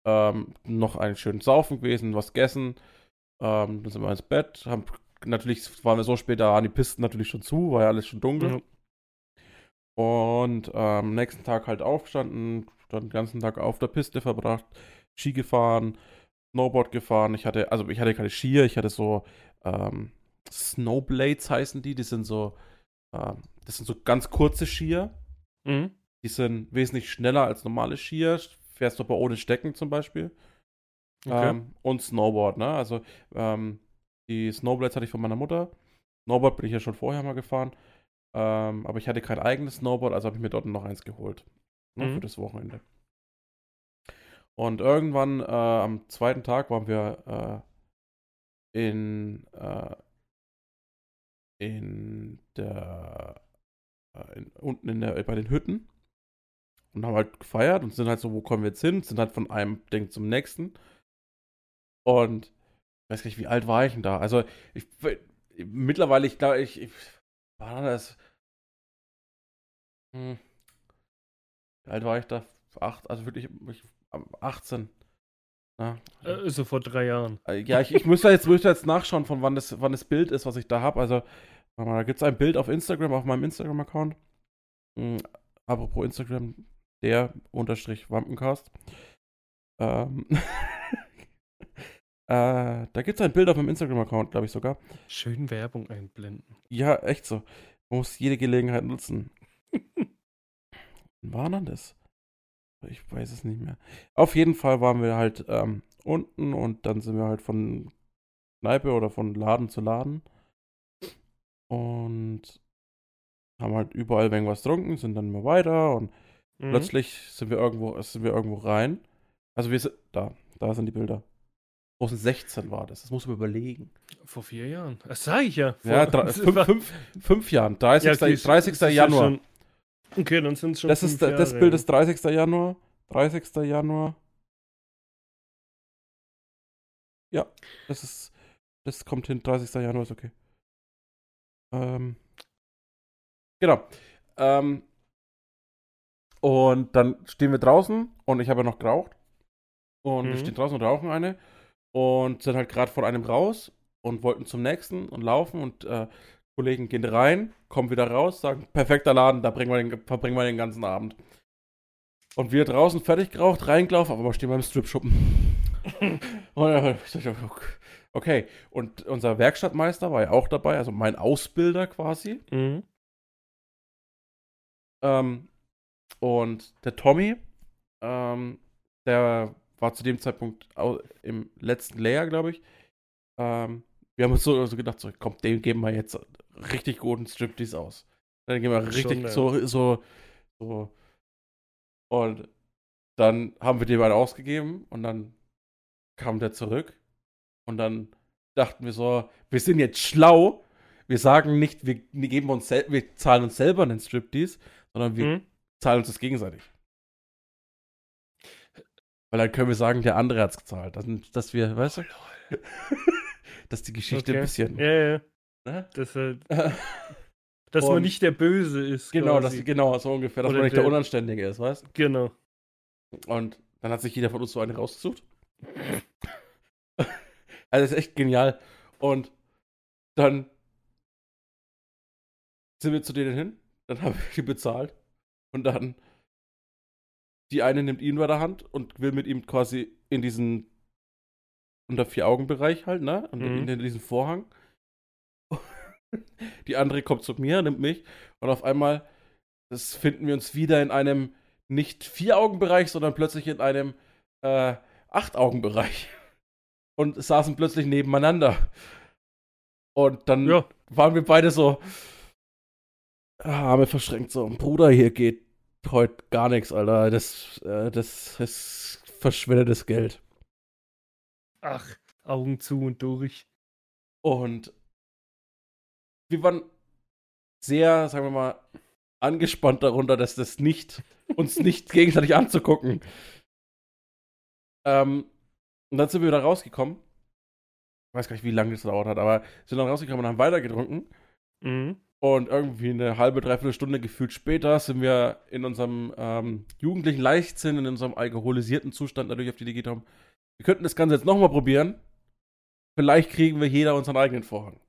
Ähm, noch einen schönen Saufen gewesen, was gegessen. Ähm, dann sind wir ins Bett. Haben, natürlich waren wir so spät, da waren die Pisten natürlich schon zu, war ja alles schon dunkel. Ja. Und ähm, nächsten Tag halt aufgestanden, dann den ganzen Tag auf der Piste verbracht, Ski gefahren, Snowboard gefahren. Ich hatte, also ich hatte keine Skier, ich hatte so ähm, Snowblades heißen die, die sind so, ähm, das sind so ganz kurze Skier. Mhm. Die sind wesentlich schneller als normale Skier. Fährst du aber ohne Stecken zum Beispiel. Okay. Ähm, und Snowboard, ne? Also ähm, die Snowblades hatte ich von meiner Mutter. Snowboard bin ich ja schon vorher mal gefahren. Ähm, aber ich hatte kein eigenes Snowboard, also habe ich mir dort noch eins geholt. Ne, Mhm. Für das Wochenende. Und irgendwann äh, am zweiten Tag waren wir äh, in, äh, in der äh, in, unten in der, bei den Hütten und haben halt gefeiert und sind halt so, wo kommen wir jetzt hin? Sind halt von einem Ding zum nächsten. Und ich weiß gar nicht, wie alt war ich denn da? Also, ich mittlerweile, ich glaube, ich, ich war das. Hm, wie alt war ich da? Acht, also wirklich ich, 18. Ja, Äh, so vor drei Jahren. äh, ja, ich, ich müsste jetzt, müsste jetzt nachschauen, von wann das, wann das Bild ist, was ich da habe. Also, warte mal, da gibt es ein Bild auf Instagram, auf meinem Instagram-Account. Hm, apropos Instagram, der unterstrich Wampencast. Ähm, Äh, da gibt es ein Bild auf meinem Instagram-Account, glaube ich sogar. Schön Werbung einblenden. Ja, echt so. Man muss jede Gelegenheit nutzen. Wann war denn das? Ich weiß es nicht mehr. Auf jeden Fall waren wir halt ähm, unten und dann sind wir halt von Kneipe oder von Laden zu Laden. Und haben halt überall irgendwas getrunken, sind dann immer weiter und Mhm. plötzlich sind wir irgendwo, sind wir irgendwo rein. Also wir sind, da, da sind die Bilder. 2016 war das, das muss man überlegen. Vor vier Jahren. Das sage ich ja. Vor, Ja, drei, fünf, fünf, fünf Jahren, 30. Ja, okay, es- 30. es ist ja Januar. schon- okay, dann sind es schon. das ist fünf das Jahre, Bild ja. ist 30. Januar. 30. Januar. Ja, das ist. Das kommt hin. 30. Januar ist okay. Ähm. Genau. Ähm. Und dann stehen wir draußen und ich habe ja noch geraucht. Und wir Mhm. stehen draußen und rauchen eine. Und sind halt gerade von einem raus und wollten zum nächsten und laufen und äh, Kollegen gehen rein, kommen wieder raus, sagen, perfekter Laden, da bringen wir den, verbringen wir den ganzen Abend. Und wir draußen fertig geraucht, reingelaufen, aber stehen beim Strip-Schuppen. dachte, okay, und unser Werkstattmeister war ja auch dabei, also mein Ausbilder quasi. Mhm. Ähm, und der Tommy, ähm, der war zu dem Zeitpunkt im letzten Layer, glaube ich. Ähm, wir haben uns so, so gedacht, so, komm, dem geben wir jetzt richtig guten Striptease aus. Dann gehen wir Schon, richtig ja. so, so, so. Und dann haben wir dem einen ausgegeben und dann kam der zurück. Und dann dachten wir so, wir sind jetzt schlau. Wir sagen nicht, wir, geben uns wir zahlen uns selber einen Striptease, sondern wir Mhm. zahlen uns das gegenseitig. Weil dann können wir sagen, der andere hat es gezahlt. Dass, dass wir, weißt du? dass die Geschichte Okay. ein bisschen. Ja, ja. Ne? Dass, halt, dass man nicht der Böse ist. genau, quasi. das, genau, so ungefähr, dass Oder man nicht der der- Unanständige ist, weißt du? Genau. Und dann hat sich jeder von uns so eine rausgesucht. also das ist echt genial. Und dann sind wir zu denen hin, dann haben wir die bezahlt und dann die eine nimmt ihn bei der Hand und will mit ihm quasi in diesen unter vier Augen Bereich halt, ne? Und Mhm. in diesen Vorhang. Die andere kommt zu mir, nimmt mich und auf einmal das finden wir uns wieder in einem nicht vier Augen Bereich, sondern plötzlich in einem äh, acht Augen Bereich und saßen plötzlich nebeneinander. Und dann Ja. waren wir beide so ah, Arme verschränkt so, Bruder, hier geht heute gar nichts, Alter. Das, äh, das ist verschwendetes Geld. Ach, Augen zu und durch. Und wir waren sehr, sagen wir mal, angespannt darunter, dass das nicht, uns nicht gegenseitig anzugucken. Ähm, und dann sind wir wieder rausgekommen. Ich weiß gar nicht, wie lange das gedauert hat, aber sind dann rausgekommen und haben weitergetrunken. Mhm. Und irgendwie eine halbe, dreiviertel Stunde gefühlt später sind wir in unserem ähm, jugendlichen Leichtsinn, in unserem alkoholisierten Zustand natürlich auf die Idee gekommen. Wir könnten das Ganze jetzt nochmal probieren. Vielleicht kriegen wir jeder unseren eigenen Vorhang.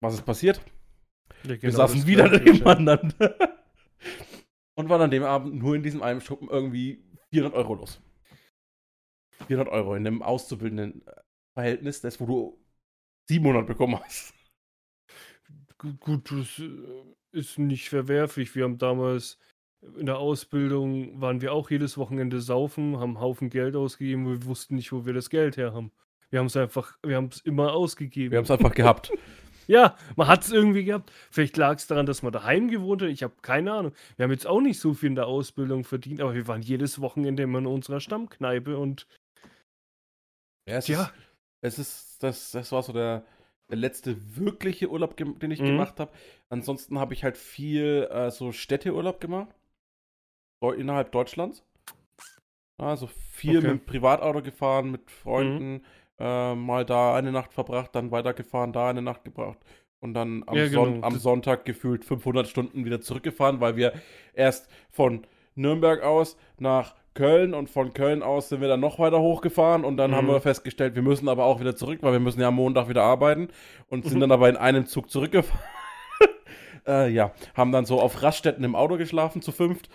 Was ist passiert? Ja, Wir genau saßen das wieder nebeneinander. Und waren an dem Abend nur in diesem einen Schuppen irgendwie 400 Euro los. 400 Euro in einem auszubildenden Verhältnis, das wo du 700 bekommen hast. Gu- Gut, das äh, ist nicht verwerflich. Wir haben damals in der Ausbildung, waren wir auch jedes Wochenende saufen, haben einen Haufen Geld ausgegeben wir wussten nicht, wo wir das Geld her haben. Wir haben es einfach, wir haben es immer ausgegeben. Wir haben es einfach gehabt. Ja, man hat es irgendwie gehabt. Vielleicht lag es daran, dass man daheim gewohnt hat. Ich habe keine Ahnung. Wir haben jetzt auch nicht so viel in der Ausbildung verdient, aber wir waren jedes Wochenende immer in unserer Stammkneipe und Ja, es Ja. ist, es ist das, das war so der, der letzte wirkliche Urlaub, den ich Mhm. gemacht habe. Ansonsten habe ich halt viel äh, so Städteurlaub gemacht. Innerhalb Deutschlands. Also viel Okay. mit dem Privatauto gefahren, mit Freunden, äh, mal da eine Nacht verbracht, dann weitergefahren, da eine Nacht gebracht. Und dann am, Ja, Son genau. am Das- Sonntag gefühlt 500 Stunden wieder zurückgefahren, weil wir erst von Nürnberg aus nach Köln und von Köln aus sind wir dann noch weiter hochgefahren und dann haben Mhm. wir festgestellt, wir müssen aber auch wieder zurück, weil wir müssen ja am Montag wieder arbeiten und sind dann aber in einem Zug zurückgefahren. äh, ja, haben dann so auf Raststätten im Auto geschlafen zu fünft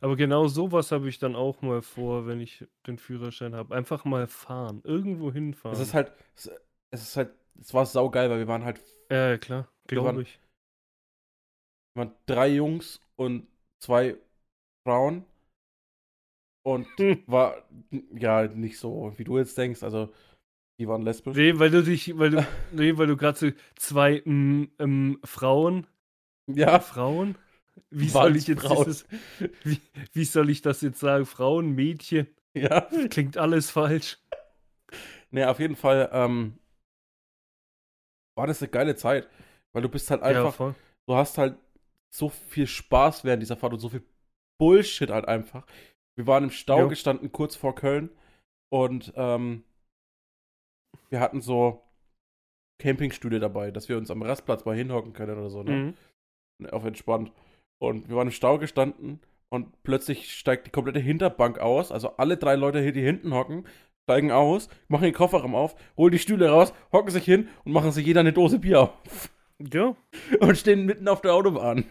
Aber genau sowas habe ich dann auch mal vor, wenn ich den Führerschein habe. Einfach mal fahren. Irgendwo hinfahren. Es ist halt, es, ist halt, es war saugeil, weil wir waren halt, Ja, klar. Glaube ich. wir waren drei Jungs und zwei Frauen. Und Hm. war, ja, nicht so, wie du jetzt denkst. Also, die waren lesbisch. Nee, weil du dich, weil du, nee, weil du gerade so zwei ähm, ähm, Frauen, Ja, Frauen? Wie soll ich jetzt dieses, wie, wie soll ich das jetzt sagen? Frauen, Mädchen? ja. Klingt alles falsch. Nee, auf jeden Fall, ähm, war das eine geile Zeit. Weil du bist halt ja, einfach, voll. du hast halt so viel Spaß während dieser Fahrt und so viel Bullshit halt einfach. Wir waren im Stau Jo. gestanden, kurz vor Köln. Und ähm, wir hatten so Campingstühle dabei, dass wir uns am Rastplatz mal hinhocken können oder so, ne? Mhm. Auf entspannt. Und wir waren im Stau gestanden und plötzlich steigt die komplette Hinterbank aus. Also alle drei Leute, hier, die hinten hocken, steigen aus, machen den Kofferraum auf, holen die Stühle raus, hocken sich hin und machen sich jeder eine Dose Bier auf. Ja, Und stehen mitten auf der Autobahn.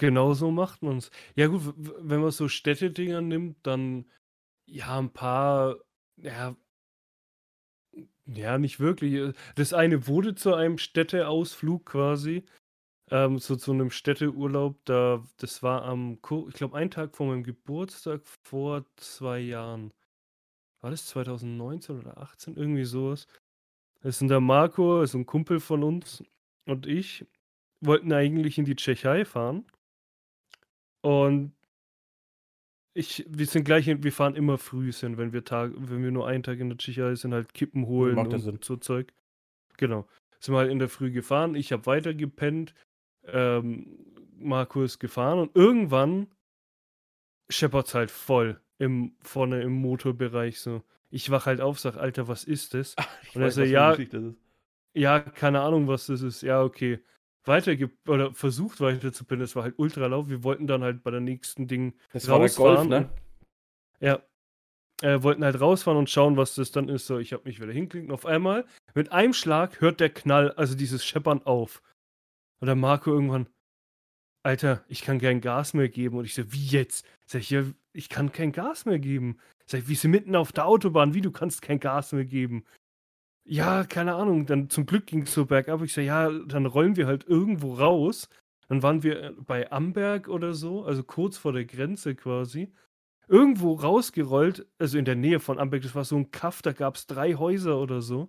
Genau so macht man's. Ja gut, wenn man so Städtedinger nimmt, dann ja ein paar, ja, ja nicht wirklich. Das eine wurde zu einem Städteausflug quasi, ähm, so zu einem Städteurlaub. Da, das war am, ich glaube, einen Tag vor meinem Geburtstag vor zwei Jahren. War das 2019 oder 18? Irgendwie sowas. Das sind der Marco, ist ein Kumpel von uns und ich wollten eigentlich in die Tschechei fahren. Und ich, wir sind gleich, wir fahren immer früh sind, wenn wir Tag, wenn wir nur einen Tag in der Tschechei sind, halt Kippen holen Macht und Sinn. so Zeug. Genau. Sind wir halt in der Früh gefahren, ich habe weiter gepennt, ähm, Marco ist gefahren und irgendwann scheppert's halt voll im, vorne im Motorbereich so. Ich wach halt auf, sag, Alter, was ist das? Ich Und er für ja, ja, keine Ahnung, was das ist. Ja, okay. Weiter oder versucht weiter zu. Das war halt ultra laut. Wir wollten dann halt bei der nächsten Ding Das war der Golf, rausfahren. ne? und- Ja. Äh, wollten halt rausfahren und schauen, was das dann ist. So, ich habe mich wieder hinklicken. Auf einmal, mit einem Schlag, hört der Knall, also dieses Scheppern auf. Und der Marco irgendwann, Alter, ich kann kein Gas mehr geben. Und ich so, wie jetzt? Sag ich, ja, ich kann kein Gas mehr geben. Sag ich, wir sind mitten auf der Autobahn, wie du kannst kein Gas mehr geben? Ja, keine Ahnung. Dann zum Glück ging es so bergab. Ich so, ja, dann rollen wir halt irgendwo raus. Dann waren wir äh, bei Amberg oder so, also kurz vor der Grenze quasi. Irgendwo rausgerollt, also in der Nähe von Amberg, das war so ein Kaff, da gab es drei Häuser oder so.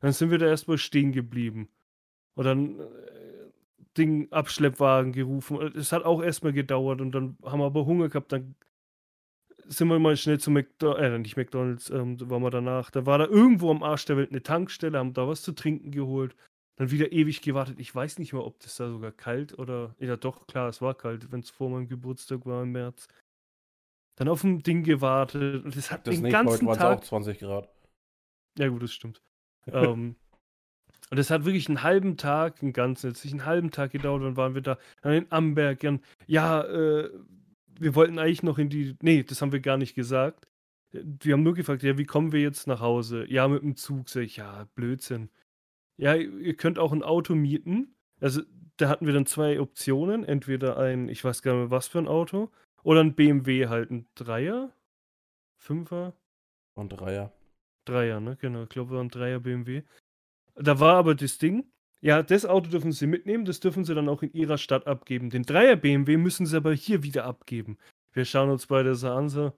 Dann sind wir da erstmal stehen geblieben. Und dann äh, Ding, Abschleppwagen gerufen. Es hat auch erstmal gedauert und dann haben wir aber Hunger gehabt. Dann sind wir mal schnell zu McDonalds, äh, nicht McDonalds, ähm, waren wir danach. Da war da irgendwo am Arsch der Welt eine Tankstelle, haben da was zu trinken geholt. Dann wieder ewig gewartet. Ich weiß nicht mehr, ob das da sogar kalt oder. Ja, doch, klar, es war kalt, wenn es vor meinem Geburtstag war im März. Dann auf ein Ding gewartet und es hat Das den nicht, heute ganzen es Tag auch 20 Grad. ja, gut, das stimmt. ähm, und es hat wirklich einen halben Tag, einen ganzen, jetzt nicht einen halben Tag gedauert, dann waren wir da dann in Amberg. Dann, ja, äh, wir wollten eigentlich noch in die. Nee, das haben wir gar nicht gesagt. Wir haben nur gefragt, ja, wie kommen wir jetzt nach Hause? Ja, mit dem Zug. Sag ich, ja, Blödsinn. Ja, ihr könnt auch ein Auto mieten. Also, da hatten wir dann zwei Optionen. Entweder ein, ich weiß gar nicht mehr, was für ein Auto, oder ein BMW halt, ein Dreier, Fünfer, Und Dreier. Dreier, ne? Genau, ich glaube, war ein Dreier BMW. Da war aber das Ding, ja, das Auto dürfen sie mitnehmen, das dürfen sie dann auch in ihrer Stadt abgeben. Den Dreier BMW müssen sie aber hier wieder abgeben. Wir schauen uns beide so an, so,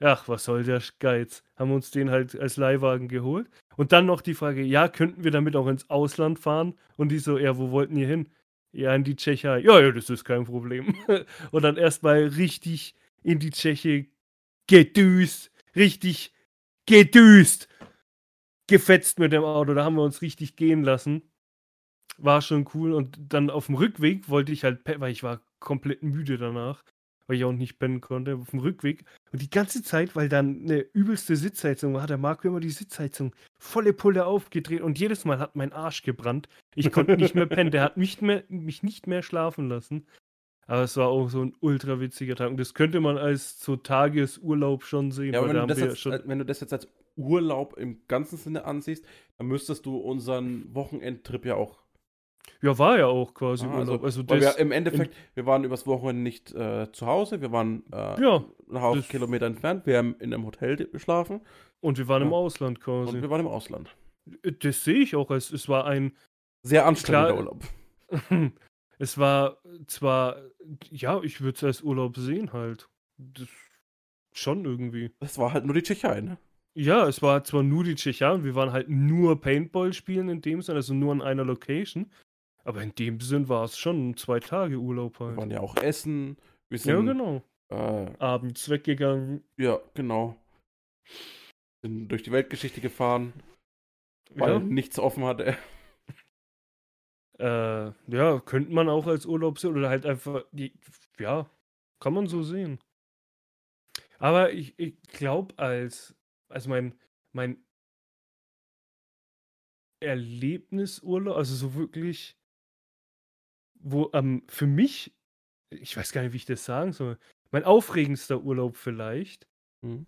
ach, was soll der Geiz? Haben uns den halt als Leihwagen geholt. Und dann noch die Frage, ja, könnten wir damit auch ins Ausland fahren? Und die so, ja, wo wollten ihr hin? Ja, in die Tschechei. Ja, ja, das ist kein Problem. Und dann erstmal richtig in die Tscheche gedüst, richtig gedüst gefetzt mit dem Auto. Da haben wir uns richtig gehen lassen. War schon cool. Und dann auf dem Rückweg wollte ich halt, weil ich war komplett müde danach, weil ich auch nicht pennen konnte, auf dem Rückweg. Und die ganze Zeit, weil dann eine übelste Sitzheizung war, hat der Marco immer die Sitzheizung volle Pulle aufgedreht und jedes Mal hat mein Arsch gebrannt. Ich konnte nicht mehr pennen. Der hat mich, mehr, mich nicht mehr schlafen lassen. Aber es war auch so ein ultra witziger Tag. Und das könnte man als so Tagesurlaub schon sehen. Ja, aber wenn du, das jetzt, schon wenn du das jetzt als Urlaub im ganzen Sinne ansiehst, dann müsstest du unseren Wochenendtrip ja auch Ja, war ja auch quasi Ah, Urlaub. Also, das, wir im Endeffekt, wir waren übers Wochenende nicht äh, zu Hause, wir waren äh, ja, einen Haufen Kilometer entfernt, wir haben in einem Hotel geschlafen und wir waren im Ja. Ausland und quasi. wir waren im Ausland. Das sehe ich auch als, es war ein, Sehr anstrengender Klar. Urlaub. es war zwar, ja, ich würde es als Urlaub sehen halt. Das, schon irgendwie. Das war halt nur die Tschechei, ne? Ja, es war zwar nur die Tschechei und wir waren halt nur Paintball spielen in dem Sinne, also nur an einer Location. Aber in dem Sinn war es schon zwei Tage Urlaub Wir halt. waren ja auch essen. Wir Ja, sind, genau. äh, Abends weggegangen. ja, genau. Sind durch die Weltgeschichte gefahren, weil Ja, nichts offen hatte. äh, ja, könnte man auch als Urlaub sehen oder halt einfach, die, ja, kann man so sehen. Aber ich, ich glaube, als, also mein, mein Erlebnisurlaub, also so wirklich, wo ähm, für mich, ich weiß gar nicht, wie ich das sagen soll, mein aufregendster Urlaub vielleicht, Mhm.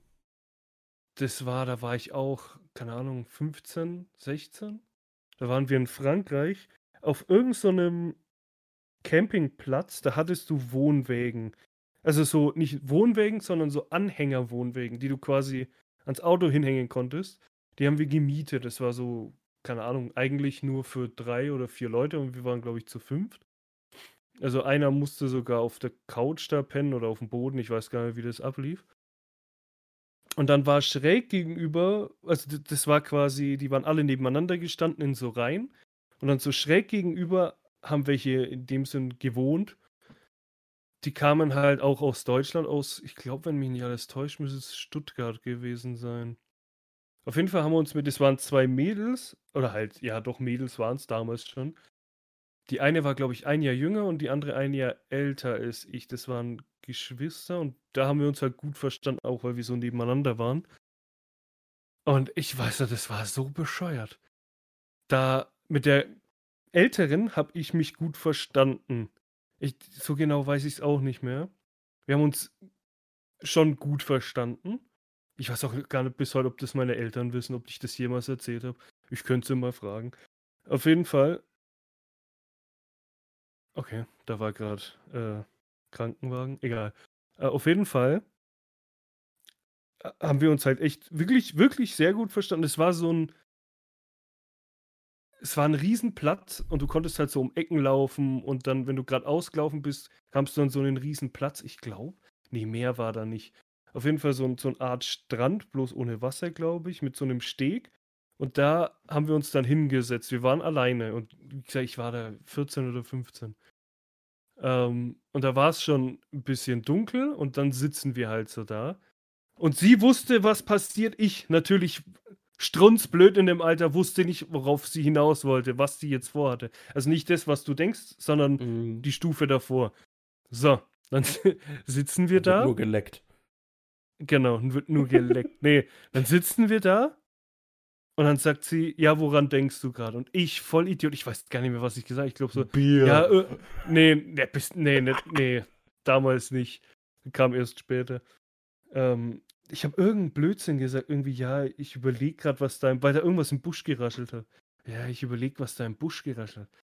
das war, da war ich auch, keine Ahnung, 15, 16. Da waren wir in Frankreich auf irgendeinem Campingplatz, da hattest du Wohnwägen. Also so nicht Wohnwägen, sondern so Anhängerwohnwägen, die du quasi ans Auto hinhängen konntest. Die haben wir gemietet. Das war so, keine Ahnung, eigentlich nur für drei oder vier Leute und wir waren, glaube ich, zu fünft. Also einer musste sogar auf der Couch da pennen oder auf dem Boden. Ich weiß gar nicht, wie das ablief. Und dann war schräg gegenüber, also das war quasi, die waren alle nebeneinander gestanden in so Reihen. Und dann so schräg gegenüber haben welche in dem Sinn gewohnt. Die kamen halt auch aus Deutschland, aus, ich glaube, wenn mich nicht alles täuscht, müsste es Stuttgart gewesen sein. Auf jeden Fall haben wir uns mit, es waren zwei Mädels, oder halt, ja, doch Mädels waren es damals schon. Die eine war, glaube ich, ein Jahr jünger und die andere ein Jahr älter als ich. Das waren Geschwister und da haben wir uns halt gut verstanden, auch weil wir so nebeneinander waren. Und ich weiß noch, das war so bescheuert. Da mit der Älteren habe ich mich gut verstanden. Ich, so genau weiß ich es auch nicht mehr. Wir haben uns schon gut verstanden. Ich weiß auch gar nicht bis heute, ob das meine Eltern wissen, ob ich das jemals erzählt habe. Ich könnte sie mal fragen. Auf jeden Fall. Okay, da war gerade äh, Krankenwagen. Egal. Äh, auf jeden Fall äh, haben wir uns halt echt wirklich, wirklich sehr gut verstanden. Es war so ein. Es war ein Riesenplatz und du konntest halt so um Ecken laufen und dann, wenn du gerade ausgelaufen bist, kamst du an so einen Riesenplatz. Ich glaube. Nee, mehr war da nicht. Auf jeden Fall so, so eine Art Strand, bloß ohne Wasser, glaube ich, mit so einem Steg. Und da haben wir uns dann hingesetzt. Wir waren alleine und wie gesagt, ich war da 14 oder 15. Ähm, und da war es schon ein bisschen dunkel und dann sitzen wir halt so da. Und sie wusste, was passiert. Ich natürlich strunzblöd in dem Alter wusste nicht, worauf sie hinaus wollte, was sie jetzt vorhatte. Also nicht das, was du denkst, sondern Mhm. die Stufe davor. So, dann sitzen wir Wird da. Nur geleckt. Genau, wird nur geleckt. nee, dann sitzen wir da und dann sagt sie, ja, woran denkst du gerade? Und ich, voll Idiot, ich weiß gar nicht mehr, was ich gesagt habe. Ich glaube so, Bier. ja, äh, nee, nee, bist, nee, nee, nee, damals nicht. Kam erst später. Ähm, ich habe irgendeinen Blödsinn gesagt, irgendwie, ja, ich überlege gerade, was da, im- weil da irgendwas im Busch geraschelt hat. Ja, ich überlege, was da im Busch geraschelt hat.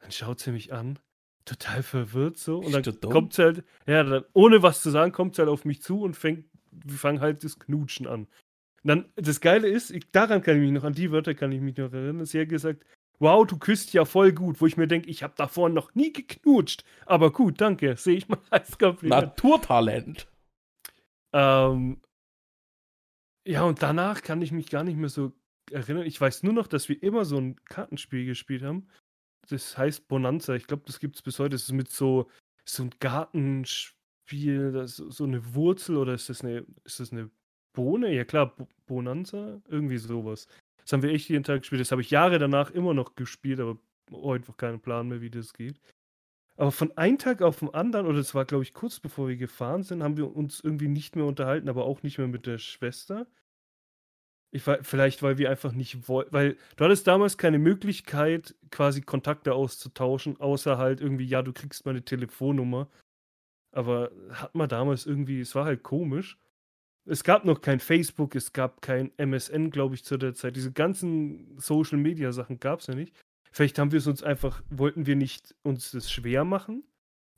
Dann schaut sie mich an, total verwirrt so, und dann kommt sie halt, ja, dann, ohne was zu sagen, kommt sie halt auf mich zu und fängt, wir fangen halt das Knutschen an. Und dann, das Geile ist, ich, daran kann ich mich noch, an die Wörter kann ich mich noch erinnern, sie hat gesagt, wow, du küsst ja voll gut, wo ich mir denke, ich habe davor noch nie geknutscht. Aber gut, danke, sehe ich mal als Kompliment. Naturtalent. Ähm, ja, und danach kann ich mich gar nicht mehr so erinnern. Ich weiß nur noch, dass wir immer so ein Kartenspiel gespielt haben. Das heißt Bonanza. Ich glaube, das gibt es bis heute. Das ist mit so, so ein Gartenspiel, das so eine Wurzel oder ist das eine, ist das eine Bohne? Ja klar, Bo Bonanza, irgendwie sowas. Das haben wir echt jeden Tag gespielt. Das habe ich Jahre danach immer noch gespielt, aber einfach keinen Plan mehr, wie das geht. Aber von einem Tag auf den anderen, oder es war, glaube ich, kurz bevor wir gefahren sind, haben wir uns irgendwie nicht mehr unterhalten, aber auch nicht mehr mit der Schwester. Ich war, vielleicht, weil wir einfach nicht wollten, weil du hattest damals keine Möglichkeit, quasi Kontakte auszutauschen, außer halt irgendwie, ja, du kriegst meine Telefonnummer. Aber hat man damals irgendwie, es war halt komisch. Es gab noch kein Facebook, es gab kein MSN, glaube ich, zu der Zeit. Diese ganzen Social-Media-Sachen gab es ja nicht. Vielleicht haben wir es uns einfach, wollten wir nicht uns das schwer machen,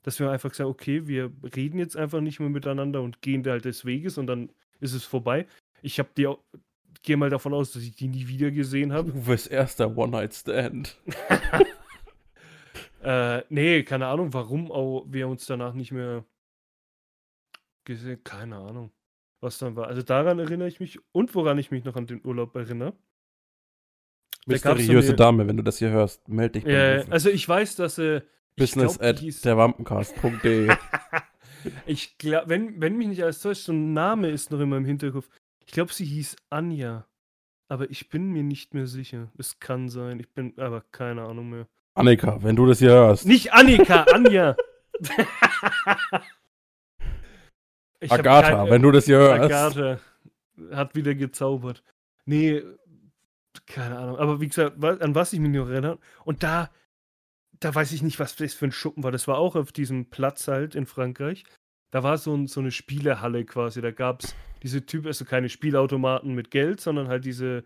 dass wir einfach sagen, okay, wir reden jetzt einfach nicht mehr miteinander und gehen da halt des Weges und dann ist es vorbei. Ich habe die auch, gehe mal davon aus, dass ich die nie wieder gesehen habe. Uwes erster One-Night-Stand. Äh, nee, keine Ahnung, warum auch wir uns danach nicht mehr gesehen, keine Ahnung, was dann war. Also daran erinnere ich mich und woran ich mich noch an den Urlaub erinnere. Da Mysteriöse eine- Dame, wenn du das hier hörst, melde dich bei Äh, mir. also ich weiß, dass äh, Business glaub, at derwampencast.de. ich glaube, wenn, wenn mich nicht alles täuscht, so ein Name ist noch in meinem Hinterkopf. Ich glaube, sie hieß Anja. Aber ich bin mir nicht mehr sicher. Es kann sein. Ich bin aber keine Ahnung mehr. Annika, wenn du das hier hörst. Nicht Annika, Anja. Ich Agatha, kein- wenn du das hier hörst. Agatha hat wieder gezaubert. Nee, keine Ahnung. Aber wie gesagt, an was ich mich noch erinnere. Und da, da weiß ich nicht, was das für ein Schuppen war. Das war auch auf diesem Platz halt in Frankreich. Da war so, ein, so eine Spielehalle quasi. Da gab es diese Typen, also keine Spielautomaten mit Geld, sondern halt diese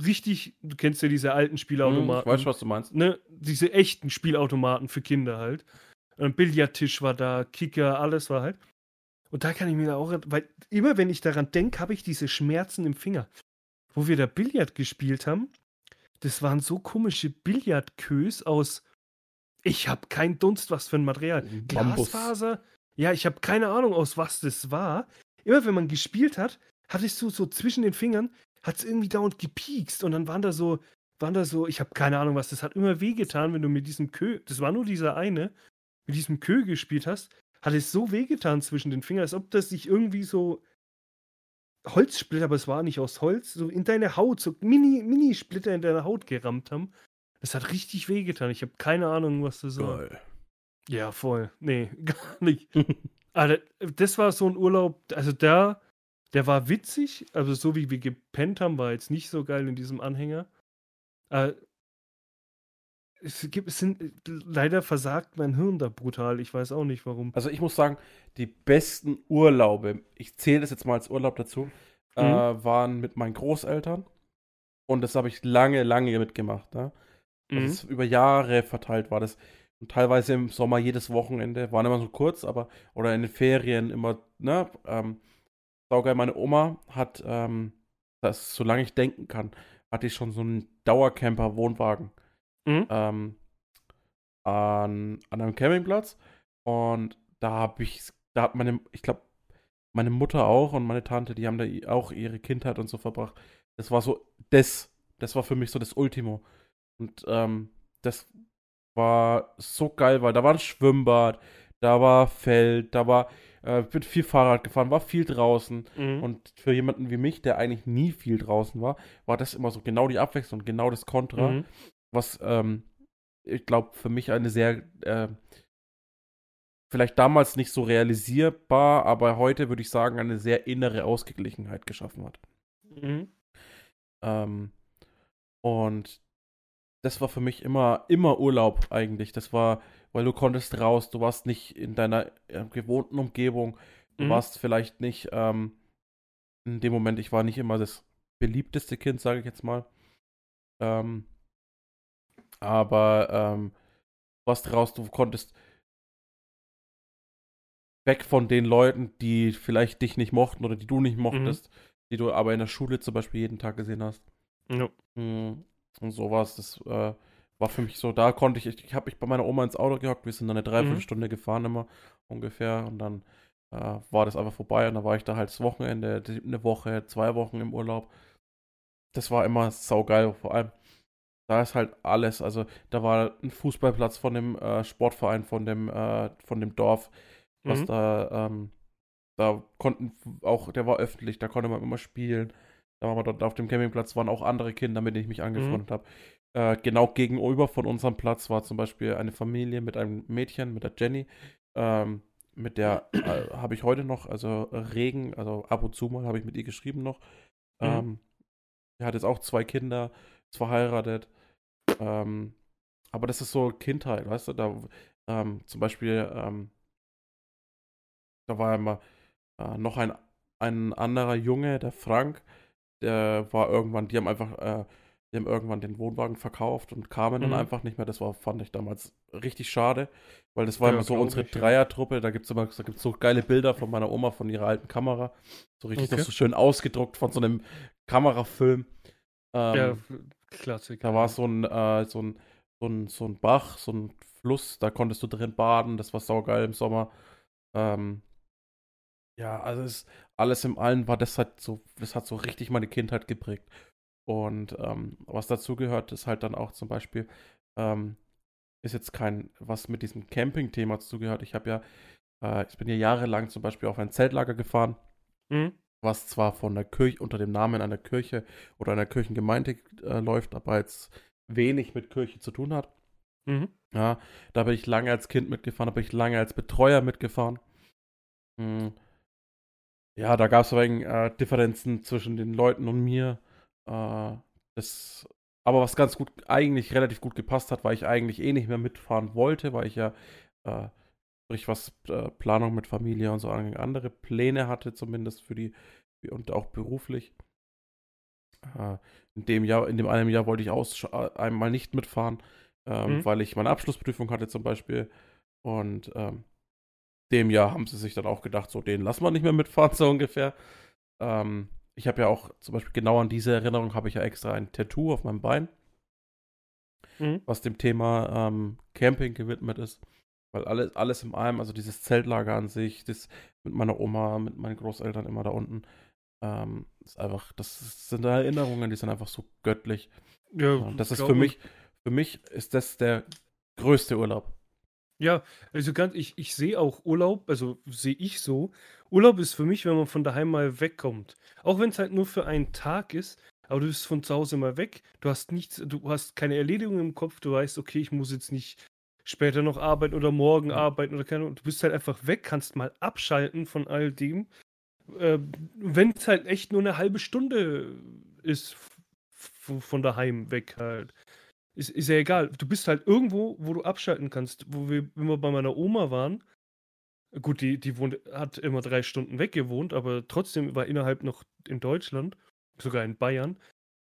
richtig, du kennst ja diese alten Hm, ich Spielautomaten weiß, was du meinst. ne, diese echten Spielautomaten für Kinder halt. Ein Billardtisch war da, Kicker, alles war halt. Und da kann ich mir auch, weil immer wenn ich daran denke, habe ich diese Schmerzen im Finger. Wo wir da Billard gespielt haben, das waren so komische Billardkös aus, ich habe keinen Dunst, was für ein Material. Bambus. Glasfaser? Ja, ich habe keine Ahnung, aus was das war. Immer wenn man gespielt hat, hattest du so zwischen den Fingern, hat es irgendwie dauernd gepiekst und dann waren da so, waren da so, ich habe keine Ahnung was, das hat immer wehgetan, wenn du mit diesem Kö, das war nur dieser eine, mit diesem Kö gespielt hast, hat es so wehgetan zwischen den Fingern, als ob das sich irgendwie so Holzsplitter, aber es war nicht aus Holz, so in deine Haut, so Mini, Mini-Splitter in deine Haut gerammt haben. Das hat richtig wehgetan. Ich habe keine Ahnung, was das war. Geil. Ja, voll. Nee, gar nicht. Aber das war so ein Urlaub, also der, der war witzig, also so wie wir gepennt haben, war jetzt nicht so geil in diesem Anhänger. Äh, es gibt, es sind, leider versagt mein Hirn da brutal, ich weiß auch nicht warum. Also ich muss sagen, die besten Urlaube, ich zähle das jetzt mal als Urlaub dazu, äh, Mhm. waren mit meinen Großeltern. Und das habe ich lange, lange mitgemacht. Ne? Mhm. es über Jahre verteilt war das. Und teilweise im Sommer jedes Wochenende, waren immer so kurz, aber, oder in den Ferien immer, ne, ähm, saugeil, meine Oma hat, ähm, das, solange ich denken kann, hatte ich schon so einen Dauercamper-Wohnwagen Mhm. ähm, an, an einem Campingplatz und da habe ich, da hat meine, ich glaube, meine Mutter auch und meine Tante, die haben da auch ihre Kindheit und so verbracht. Das war so, das, das war für mich so das Ultimo. Und ähm, das war so geil, weil da war ein Schwimmbad, da war Feld, da war, äh, bin viel Fahrrad gefahren, war viel draußen. Mhm. Und für jemanden wie mich, der eigentlich nie viel draußen war, war das immer so genau die Abwechslung, genau das Kontra Mhm. Was ähm, ich glaube für mich eine sehr äh, vielleicht damals nicht so realisierbar, aber heute würde ich sagen eine sehr innere Ausgeglichenheit geschaffen hat. Mhm. Ähm, und das war für mich immer immer Urlaub eigentlich. Das war, weil du konntest raus, du warst nicht in deiner äh, gewohnten Umgebung, du Mhm. warst vielleicht nicht ähm, in dem Moment, ich war nicht immer das beliebteste Kind, sage ich jetzt mal. Ähm, aber ähm, du warst raus, du konntest weg von den Leuten, die vielleicht dich nicht mochten oder die du nicht mochtest, die du aber in der Schule zum Beispiel jeden Tag gesehen hast. Ja. Mm, Und sowas, das äh, war für mich so, da konnte ich, ich, ich habe mich bei meiner Oma ins Auto gehockt, wir sind dann eine Dreiviertelstunde gefahren immer ungefähr und dann äh, war das einfach vorbei und dann war ich da halt das Wochenende, eine Woche, zwei Wochen im Urlaub. Das war immer saugeil, vor allem da ist halt alles, also da war ein Fußballplatz von dem äh, Sportverein, von dem, äh, von dem Dorf, was Mhm. da, ähm, da konnten auch, der war öffentlich, da konnte man immer spielen. Da waren wir dort auf dem Campingplatz, waren auch andere Kinder, mit denen ich mich angefreundet habe. Äh, genau gegenüber von unserem Platz war zum Beispiel eine Familie mit einem Mädchen, mit der Jenny. Ähm, mit der äh, habe ich heute noch, also Regen, also ab und zu mal habe ich mit ihr geschrieben noch. Mhm. Ähm, die hat jetzt auch zwei Kinder, ist verheiratet. Ähm, aber das ist so Kindheit, weißt du, da ähm, zum Beispiel, ähm, da war immer äh, noch ein, ein anderer Junge, der Frank, der war irgendwann, die haben einfach, äh, Die haben irgendwann den Wohnwagen verkauft und kamen dann Mhm. einfach nicht mehr. Das war, fand ich damals richtig schade, weil das war Ja, immer so unsere ich. Dreiertruppe. Da gibt es immer da gibt's so geile Bilder von meiner Oma von ihrer alten Kamera. So richtig Okay. so schön ausgedruckt von so einem Kamerafilm. Ähm, ja, Klassiker. da war so ein, äh, so, ein, so, ein, so ein Bach, so ein Fluss, da konntest du drin baden, das war saugeil im Sommer. Ähm, ja, also es, alles im Allen war das halt so, das hat so richtig meine Kindheit geprägt. Und ähm, was dazu gehört, ist halt dann auch zum Beispiel, ähm, ist jetzt kein, was mit diesem Camping-Thema zugehört. Ich habe ja, äh, ich bin ja jahrelang zum Beispiel auf ein Zeltlager gefahren Mhm. Was zwar von der Kirche unter dem Namen einer Kirche oder einer Kirchengemeinde äh, läuft, aber jetzt wenig mit Kirche zu tun hat. Mhm. Ja, da bin ich lange als Kind mitgefahren, da bin ich lange als Betreuer mitgefahren. Hm. Ja, da gab es wegen äh, Differenzen zwischen den Leuten und mir. Äh, das, aber was ganz gut, eigentlich relativ gut gepasst hat, weil ich eigentlich eh nicht mehr mitfahren wollte, weil ich ja äh, durch was äh, Planung mit Familie und so anging, andere Pläne hatte, zumindest für die und auch beruflich. Äh, in dem Jahr, in dem einem Jahr wollte ich aus, einmal nicht mitfahren, ähm, Mhm. weil ich meine Abschlussprüfung hatte zum Beispiel. Und ähm, dem Jahr haben sie sich dann auch gedacht, so den lassen wir nicht mehr mitfahren, so ungefähr. Ähm, ich habe ja auch zum Beispiel genau an diese Erinnerung habe ich ja extra ein Tattoo auf meinem Bein, Mhm. was dem Thema ähm, Camping gewidmet ist. Weil alles, alles im allem, also dieses Zeltlager an sich, das mit meiner Oma, mit meinen Großeltern immer da unten, ähm, ist einfach, das sind Erinnerungen, die sind einfach so göttlich. Ja, Ja, das ist glaub für ich. mich, für mich ist das der größte Urlaub. Ja, also ganz, ich, ich sehe auch Urlaub, also sehe ich so. Urlaub ist für mich, wenn man von daheim mal wegkommt. Auch wenn es halt nur für einen Tag ist, aber du bist von zu Hause mal weg. Du hast nichts, du hast keine Erledigung im Kopf, du weißt, okay, ich muss jetzt nicht später noch arbeiten oder morgen Mhm. arbeiten oder keine Ahnung. Du bist halt einfach weg, kannst mal abschalten von all dem. Äh, wenn es halt echt nur eine halbe Stunde ist von daheim weg halt. Ist, ist ja egal. Du bist halt irgendwo, wo du abschalten kannst. Wo wir, wenn wir bei meiner Oma waren, gut, die, die wohnt, hat immer drei Stunden weg gewohnt, aber trotzdem war innerhalb noch in Deutschland, sogar in Bayern.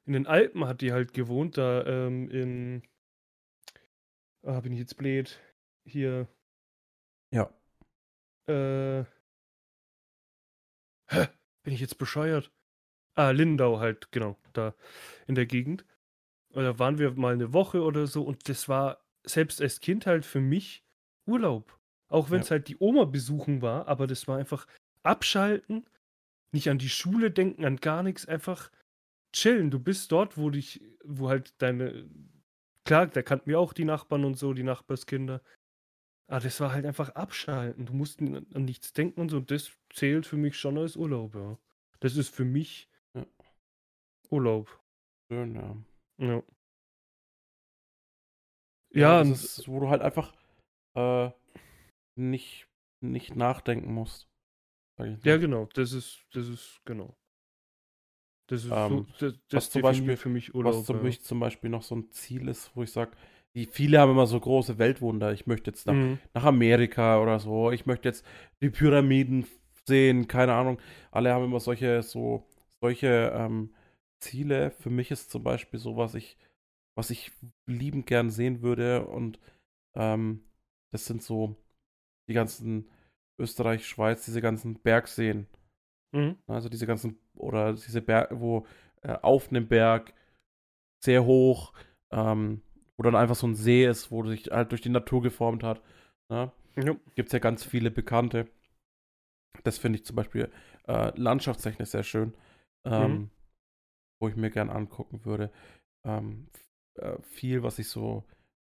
In den Alpen hat die halt gewohnt, da ähm, in. Ah, bin ich jetzt blöd. Hier. Ja. Äh. Hä? Bin ich jetzt bescheuert? Ah, Lindau halt, genau, da in der Gegend. Und Da waren wir mal eine Woche oder so und das war selbst als Kind halt für mich Urlaub. Auch wenn es Ja. halt die Oma besuchen war, aber das war einfach abschalten, nicht an die Schule denken, an gar nichts, einfach chillen. Du bist dort, wo dich, wo halt deine, klar, da kannten wir auch die Nachbarn und so, die Nachbarskinder. Aber das war halt einfach abschalten. Du musst an, nichts denken und so. Und das zählt für mich schon als Urlaub, ja. Das ist für mich Ja. Urlaub. Schön, ja. Ja. Ja, das und ist, wo du halt einfach äh, nicht, nicht nachdenken musst. Ja, genau. Das ist, das ist, genau. Das ist so, Ähm, das, was das zum Beispiel- für mich Urlaub. Was für ja. mich zum Beispiel noch so ein Ziel ist, wo ich sage, die viele haben immer so große Weltwunder. Ich möchte jetzt nach, Mhm. nach Amerika oder so. Ich möchte jetzt die Pyramiden sehen, keine Ahnung. Alle haben immer solche, so, solche ähm, Ziele. Für mich ist zum Beispiel so, was ich, was ich liebend gern sehen würde. Und ähm, das sind so die ganzen Österreich, Schweiz, diese ganzen Bergseen. Mhm. Also diese ganzen, oder diese Berge, wo äh, auf einem Berg sehr hoch, ähm, wo dann einfach so ein See ist, wo sich halt durch die Natur geformt hat. Ne? Ja. Gibt es ja ganz viele bekannte. Das finde ich zum Beispiel äh, landschaftstechnisch sehr schön, ähm, Mhm. wo ich mir gern angucken würde. Ähm, äh, viel, was sich so,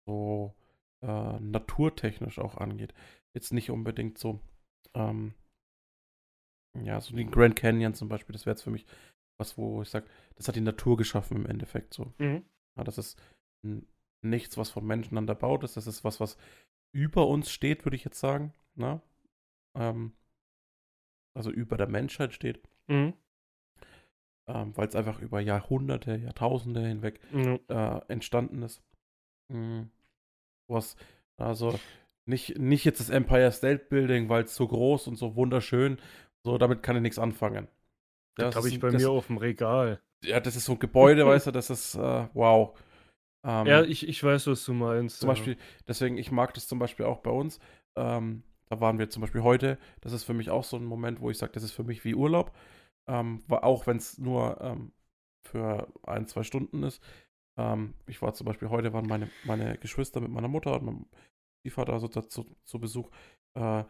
so äh, naturtechnisch auch angeht. Jetzt nicht unbedingt so, ähm, ja, so den Grand Canyon zum Beispiel, das wäre jetzt für mich was, wo ich sage, das hat die Natur geschaffen im Endeffekt so. Mhm. Ja, das ist nichts, was von Menschen an der Baut ist. Das ist was, was über uns steht, würde ich jetzt sagen. Na? Ähm, also über der Menschheit steht. Mhm. Ähm, Weil es einfach über Jahrhunderte, Jahrtausende hinweg Ja. äh, entstanden ist. Mhm. Was, also nicht, nicht jetzt das Empire State Building, weil es so groß und so wunderschön, so damit kann ich nichts anfangen. Das habe ist- ich bei das, mir auf dem Regal. ja, das ist so ein Gebäude, weißt du, das ist, äh, wow. Ähm, ja, ich, ich weiß, was du meinst. Zum ja. Beispiel, deswegen, ich mag das zum Beispiel auch bei uns. Ähm, da waren wir zum Beispiel heute. Das ist für mich auch so ein Moment, wo ich sage, das ist für mich wie Urlaub. Ähm, auch wenn es nur ähm, für ein, zwei Stunden ist. Ähm, ich war zum Beispiel heute, waren meine, meine Geschwister mit meiner Mutter und meinem Stiefvater also dazu, zu Besuch. Äh,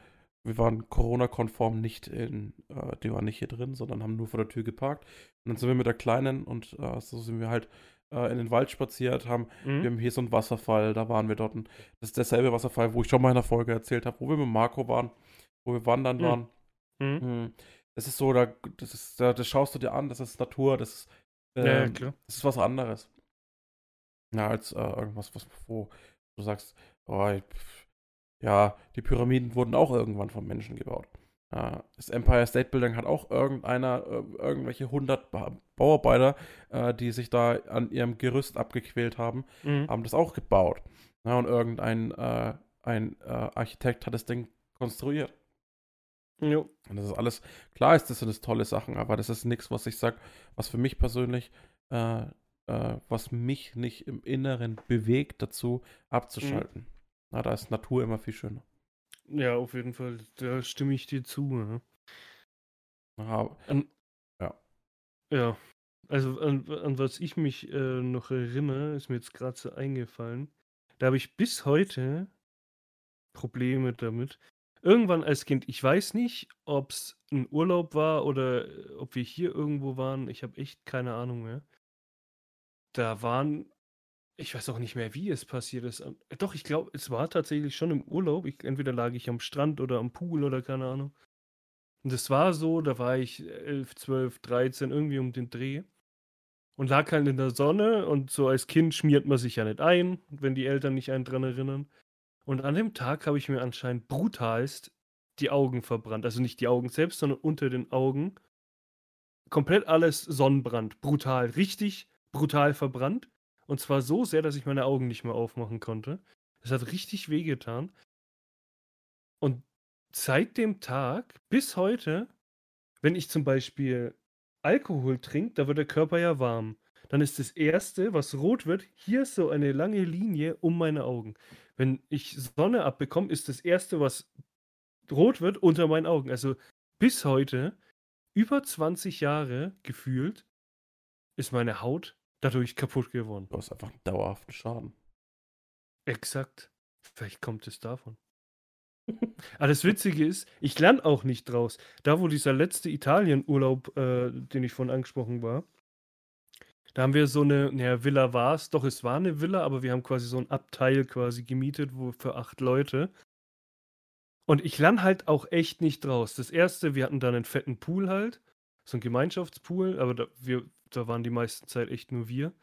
wir waren Corona-konform nicht in, äh, die waren nicht hier drin, sondern haben nur vor der Tür geparkt. Und dann sind wir mit der Kleinen und äh, so sind wir halt äh, in den Wald spaziert, haben, mhm. wir haben hier so einen Wasserfall, da waren wir dort. Und das ist derselbe Wasserfall, wo ich schon mal in der Folge erzählt habe, wo wir mit Marco waren, wo wir wandern mhm. waren. Mhm. mhm. Das ist so, da, das ist, da, das schaust du dir an, das ist Natur, das ist, ja, ähm, klar. das ist was anderes. Ja, als äh, irgendwas, was, wo du sagst, oh, ich, ja, die Pyramiden wurden auch irgendwann von Menschen gebaut. Das Empire State Building hat auch irgendeiner, äh, irgendwelche 100 Bauarbeiter, äh, die sich da an ihrem Gerüst abgequält haben, mhm. haben das auch gebaut. Ja, und irgendein äh, ein, äh, Architekt hat das Ding konstruiert. Jo. Und das ist alles, klar ist das sind das tolle Sachen, aber das ist nichts, was ich sage, was für mich persönlich, äh, was mich nicht im Inneren bewegt, dazu abzuschalten. Mhm. Na, da ist Natur immer viel schöner. Ja, auf jeden Fall. Da stimme ich dir zu. Ne? Aha. An, ja. Ja. Also an, an was ich mich äh, noch erinnere, ist mir jetzt gerade so eingefallen. Da habe ich bis heute Probleme damit. Irgendwann als Kind, ich weiß nicht, ob es ein Urlaub war oder äh, ob wir hier irgendwo waren. Ich habe echt keine Ahnung mehr. Da waren ich weiß auch nicht mehr, wie es passiert ist. Ähm, doch, ich glaube, es war tatsächlich schon im Urlaub. Ich, entweder lag ich am Strand oder am Pool oder keine Ahnung. Und es war so, da war ich 11, 12, 13, irgendwie um den Dreh. Und lag halt in der Sonne und so als Kind schmiert man sich ja nicht ein, wenn die Eltern nicht einen dran erinnern. Und an dem Tag habe ich mir anscheinend brutalst die Augen verbrannt. Also nicht die Augen selbst, sondern unter den Augen. Komplett alles Sonnenbrand. Brutal. Richtig brutal verbrannt. Und zwar so sehr, dass ich meine Augen nicht mehr aufmachen konnte. Es hat richtig wehgetan. Und seit dem Tag bis heute, wenn ich zum Beispiel Alkohol trinke, da wird der Körper ja warm. Dann ist das Erste, was rot wird, hier so eine lange Linie um meine Augen. Wenn ich Sonne abbekomme, ist das Erste, was rot wird, unter meinen Augen. Also bis heute, über 20 Jahre gefühlt, ist meine Haut dadurch kaputt geworden. Du hast einfach einen dauerhaften Schaden. Exakt. Vielleicht kommt es davon. Aber das Witzige ist, ich lerne auch nicht draus. Da, wo dieser letzte Italien-Urlaub, äh, den ich vorhin angesprochen war, da haben wir so eine, naja, Villa war es, doch es war eine Villa, aber wir haben quasi so ein Abteil quasi gemietet, wo für acht Leute. Und ich lerne halt auch echt nicht draus. Das erste, wir hatten dann einen fetten Pool halt, so ein Gemeinschaftspool, aber da, wir da waren die meiste Zeit echt nur wir.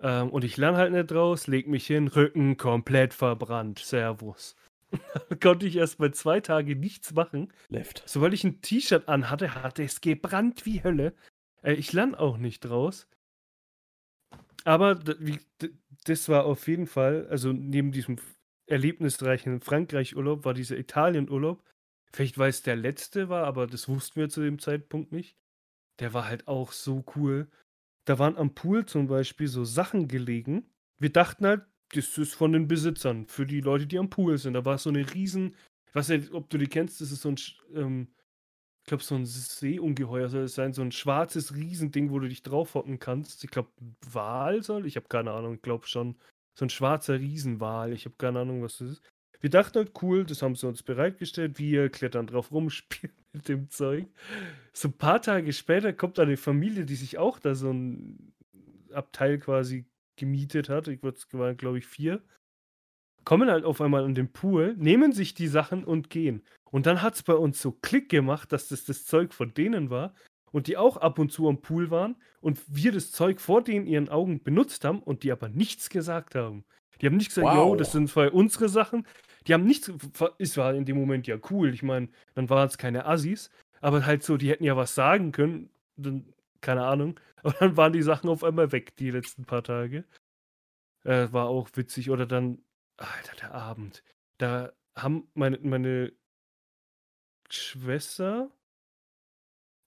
Ähm, und ich lerne halt nicht draus, leg mich hin, Rücken komplett verbrannt. Servus. konnte ich erst mal zwei Tage nichts machen. Left. Sobald ich ein T-Shirt anhatte, hatte es gebrannt wie Hölle. Äh, ich lerne auch nicht draus. Aber das war auf jeden Fall, also neben diesem erlebnisreichen Frankreich-Urlaub war dieser Italien-Urlaub. Vielleicht weil es der letzte war, aber das wussten wir zu dem Zeitpunkt nicht der war halt auch so cool. Da waren am Pool zum Beispiel so Sachen gelegen. Wir dachten halt, das ist von den Besitzern, für die Leute, die am Pool sind. Da war so eine riesen, ich weiß nicht, ob du die kennst, das ist so ein, ähm, ich glaube, so ein Seeungeheuer soll es sein, so ein schwarzes Riesending, wo du dich draufhocken kannst. Ich glaube, Wal soll, ich habe keine Ahnung, ich glaube schon. So ein schwarzer Riesenwal, ich habe keine Ahnung, was das ist. Wir dachten halt, cool, das haben sie uns bereitgestellt. Wir klettern drauf rum, spielen mit dem Zeug. So ein paar Tage später kommt eine Familie, die sich auch da so ein Abteil quasi gemietet hat. Ich waren, glaube ich, vier. Kommen halt auf einmal an den Pool, nehmen sich die Sachen und gehen. Und dann hat es bei uns so Klick gemacht, dass das das Zeug von denen war und die auch ab und zu am Pool waren und wir das Zeug vor denen ihren Augen benutzt haben und die aber nichts gesagt haben. Die haben nicht gesagt, wow. yo, das sind zwei unsere Sachen. Die haben nichts, es war in dem Moment ja cool. Ich meine, dann waren es keine Assis, aber halt so, die hätten ja was sagen können. Dann, keine Ahnung. Aber dann waren die Sachen auf einmal weg, die letzten paar Tage. Äh, war auch witzig. Oder dann, Alter, der Abend. Da haben meine, meine Schwester,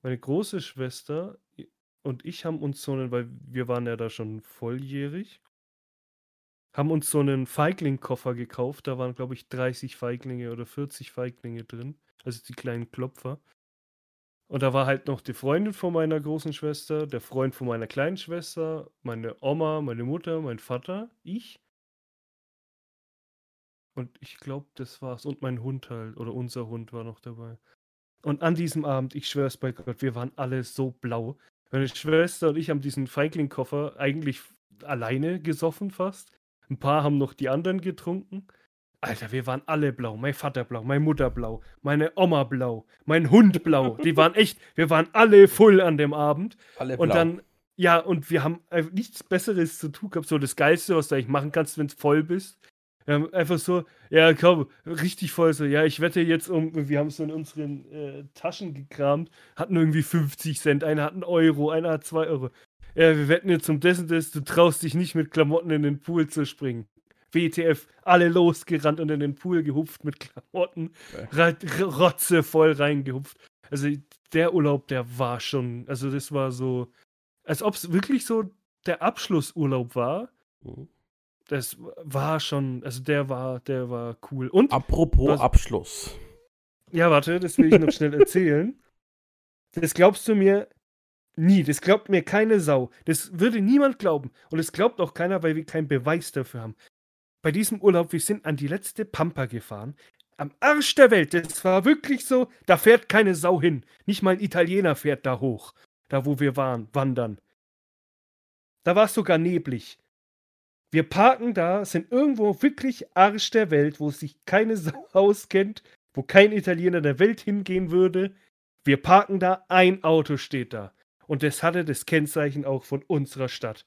meine große Schwester und ich haben uns so einen, weil wir waren ja da schon volljährig, haben uns so einen Feigling-Koffer gekauft. Da waren, glaube ich, 30 Feiglinge oder 40 Feiglinge drin. Also die kleinen Klopfer. Und da war halt noch die Freundin von meiner großen Schwester, der Freund von meiner kleinen Schwester, meine Oma, meine Mutter, mein Vater, ich. Und ich glaube, das war's. Und mein Hund halt, oder unser Hund war noch dabei. Und an diesem Abend, ich schwör's bei Gott, wir waren alle so blau. Meine Schwester und ich haben diesen Feigling-Koffer eigentlich alleine gesoffen fast. Ein paar haben noch die anderen getrunken. Alter, wir waren alle blau. Mein Vater blau, meine Mutter blau, meine Oma blau, mein Hund blau. Die waren echt, wir waren alle voll an dem Abend. Alle blau. Und dann, ja, und wir haben einfach nichts Besseres zu tun gehabt. So das Geilste, was du eigentlich machen kannst, wenn du voll bist. Haben einfach so, ja, komm, richtig voll so, ja, ich wette jetzt um, wir haben so in unseren äh, Taschen gekramt, hatten irgendwie 50 Cent, einer hat einen Euro, einer hat zwei Euro. Ja, wir wetten jetzt um dessen, das, du traust dich nicht mit Klamotten in den Pool zu springen. WTF, alle losgerannt und in den Pool gehupft mit Klamotten, Ja. Rotze voll reingehupft. Also der Urlaub, der war schon, also das war so, als ob es wirklich so der Abschlussurlaub war. Mhm. Das war schon, also der war, der war cool. Und, Apropos Was- Abschluss. ja, warte, das will ich noch schnell erzählen. Das glaubst du mir nie. Das glaubt mir keine Sau. Das würde niemand glauben. Und es glaubt auch keiner, weil wir keinen Beweis dafür haben. Bei diesem Urlaub, wir sind an die letzte Pampa gefahren. Am Arsch der Welt. Das war wirklich so, da fährt keine Sau hin. Nicht mal ein Italiener fährt da hoch. Da, wo wir waren, wandern. Da war es sogar neblig. Wir parken da, sind irgendwo wirklich Arsch der Welt, wo sich keine Sau auskennt, wo kein Italiener der Welt hingehen würde. Wir parken da, ein Auto steht da. Und das hatte das Kennzeichen auch von unserer Stadt.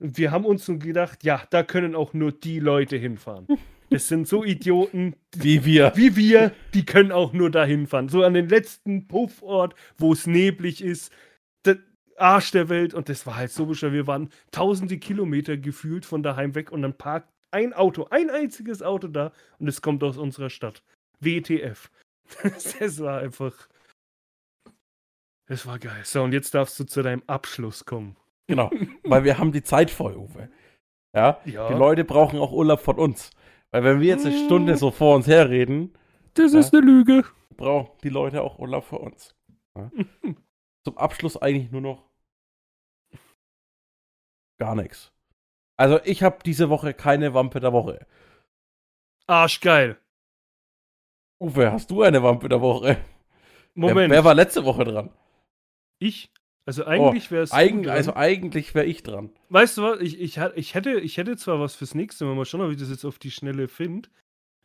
Und wir haben uns so gedacht, ja, da können auch nur die Leute hinfahren. Das sind so Idioten Wie wir. wie wir, die können auch nur da hinfahren. So an den letzten Puffort, wo es neblig ist. Der Arsch der Welt. Und das war halt so bescheuert. Wir waren tausende Kilometer gefühlt von daheim weg und dann parkt ein Auto, ein einziges Auto da und es kommt aus unserer Stadt. WTF. Das war einfach. Das war geil. So, und jetzt darfst du zu deinem Abschluss kommen. Genau. Weil wir haben die Zeit voll, Uwe. Ja. Ja. Die Leute brauchen auch Urlaub von uns. Weil wenn wir jetzt eine Stunde so vor uns herreden, das Ja. ist eine Lüge. brauchen die Leute auch Urlaub für uns. Ja? Zum Abschluss eigentlich nur noch gar nichts. Also ich habe diese Woche keine Wampe der Woche. Arschgeil. Uwe, hast du eine Wampe der Woche? Moment. Wer, wer war letzte Woche dran? Ich? Also eigentlich wäre es. Eig also eigentlich wäre ich dran. Weißt du was? Ich, ich, ich, hätte, ich hätte zwar was fürs nächste Mal, mal schauen, ob ich das jetzt auf die Schnelle finde.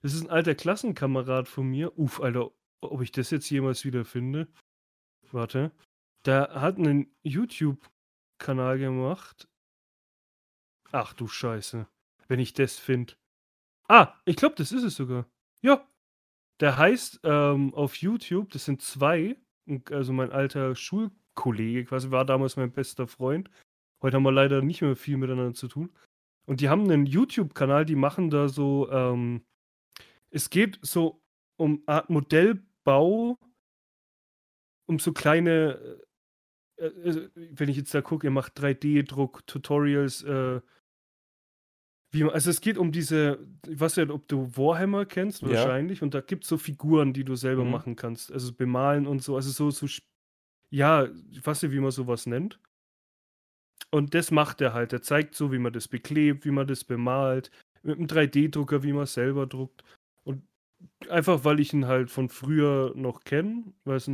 Das ist ein alter Klassenkamerad von mir. Uff, Alter, ob ich das jetzt jemals wieder finde. Warte. Der hat einen YouTube-Kanal gemacht. Ach du Scheiße. Wenn ich das finde. Ah, ich glaube, das ist es sogar. Ja. Der heißt ähm, auf YouTube, das sind zwei, also mein alter Schulkollege quasi, war damals mein bester Freund. Heute haben wir leider nicht mehr viel miteinander zu tun. Und die haben einen YouTube-Kanal, die machen da so, ähm, es geht so um Art Modellbau, um so kleine, äh, äh, wenn ich jetzt da gucke, ihr macht 3D-Druck, Tutorials, äh, wie also es geht um diese, ich weiß nicht, ob du Warhammer kennst, Ja. wahrscheinlich, und da gibt es so Figuren, die du selber Mhm. machen kannst, also bemalen und so, also so, so, ja, ich weiß nicht, wie man sowas nennt. Und das macht er halt. Er zeigt so, wie man das beklebt, wie man das bemalt, mit einem 3D-Drucker, wie man selber druckt. Und einfach, weil ich ihn halt von früher noch kenne, weil es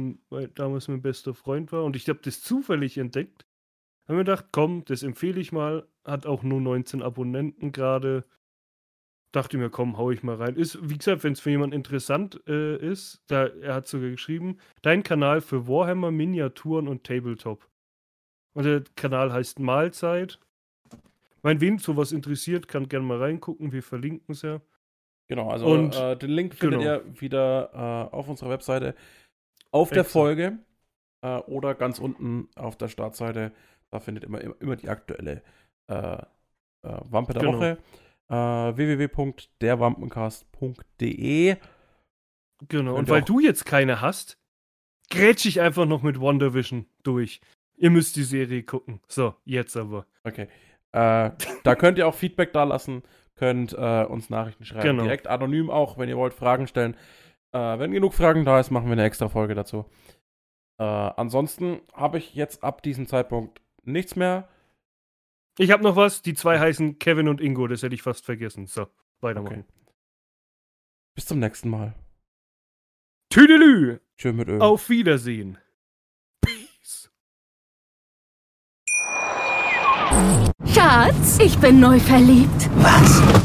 damals mein bester Freund war und ich habe das zufällig entdeckt, habe mir gedacht, komm, das empfehle ich mal. Hat auch nur 19 Abonnenten gerade. Dachte mir, komm, hau ich mal rein. Ist, wie gesagt, wenn es für jemanden interessant äh, ist, da, er hat sogar geschrieben, dein Kanal für Warhammer, Miniaturen und Tabletop. Und der Kanal heißt Mahlzeit. Mein, wen sowas interessiert, kann gerne mal reingucken. Wir verlinken es ja. Genau, also Und- äh, den Link findet genau. ihr wieder äh, auf unserer Webseite auf der Exakt. Folge äh, oder ganz unten auf der Startseite. Da findet ihr immer, immer, immer die aktuelle äh, äh, Wampe der Genau. Woche. Äh, www.derwampencast.de Genau. Und weil du jetzt keine hast, grätsch ich einfach noch mit Wonder Vision durch. Ihr müsst die Serie gucken. So, jetzt aber. Okay. Äh, da könnt ihr auch Feedback da lassen, könnt äh, uns Nachrichten schreiben. Genau. Direkt anonym auch, wenn ihr wollt, Fragen stellen. Äh, wenn genug Fragen da ist, machen wir eine extra Folge dazu. Äh, ansonsten habe ich jetzt ab diesem Zeitpunkt nichts mehr. Ich habe noch was. Die zwei heißen Kevin und Ingo. Das hätte ich fast vergessen. So, weitermachen. Okay. Bis zum nächsten Mal. Tüdelü. Tschö mit Ö. Auf Wiedersehen. Peace. Schatz, ich bin neu verliebt. Was?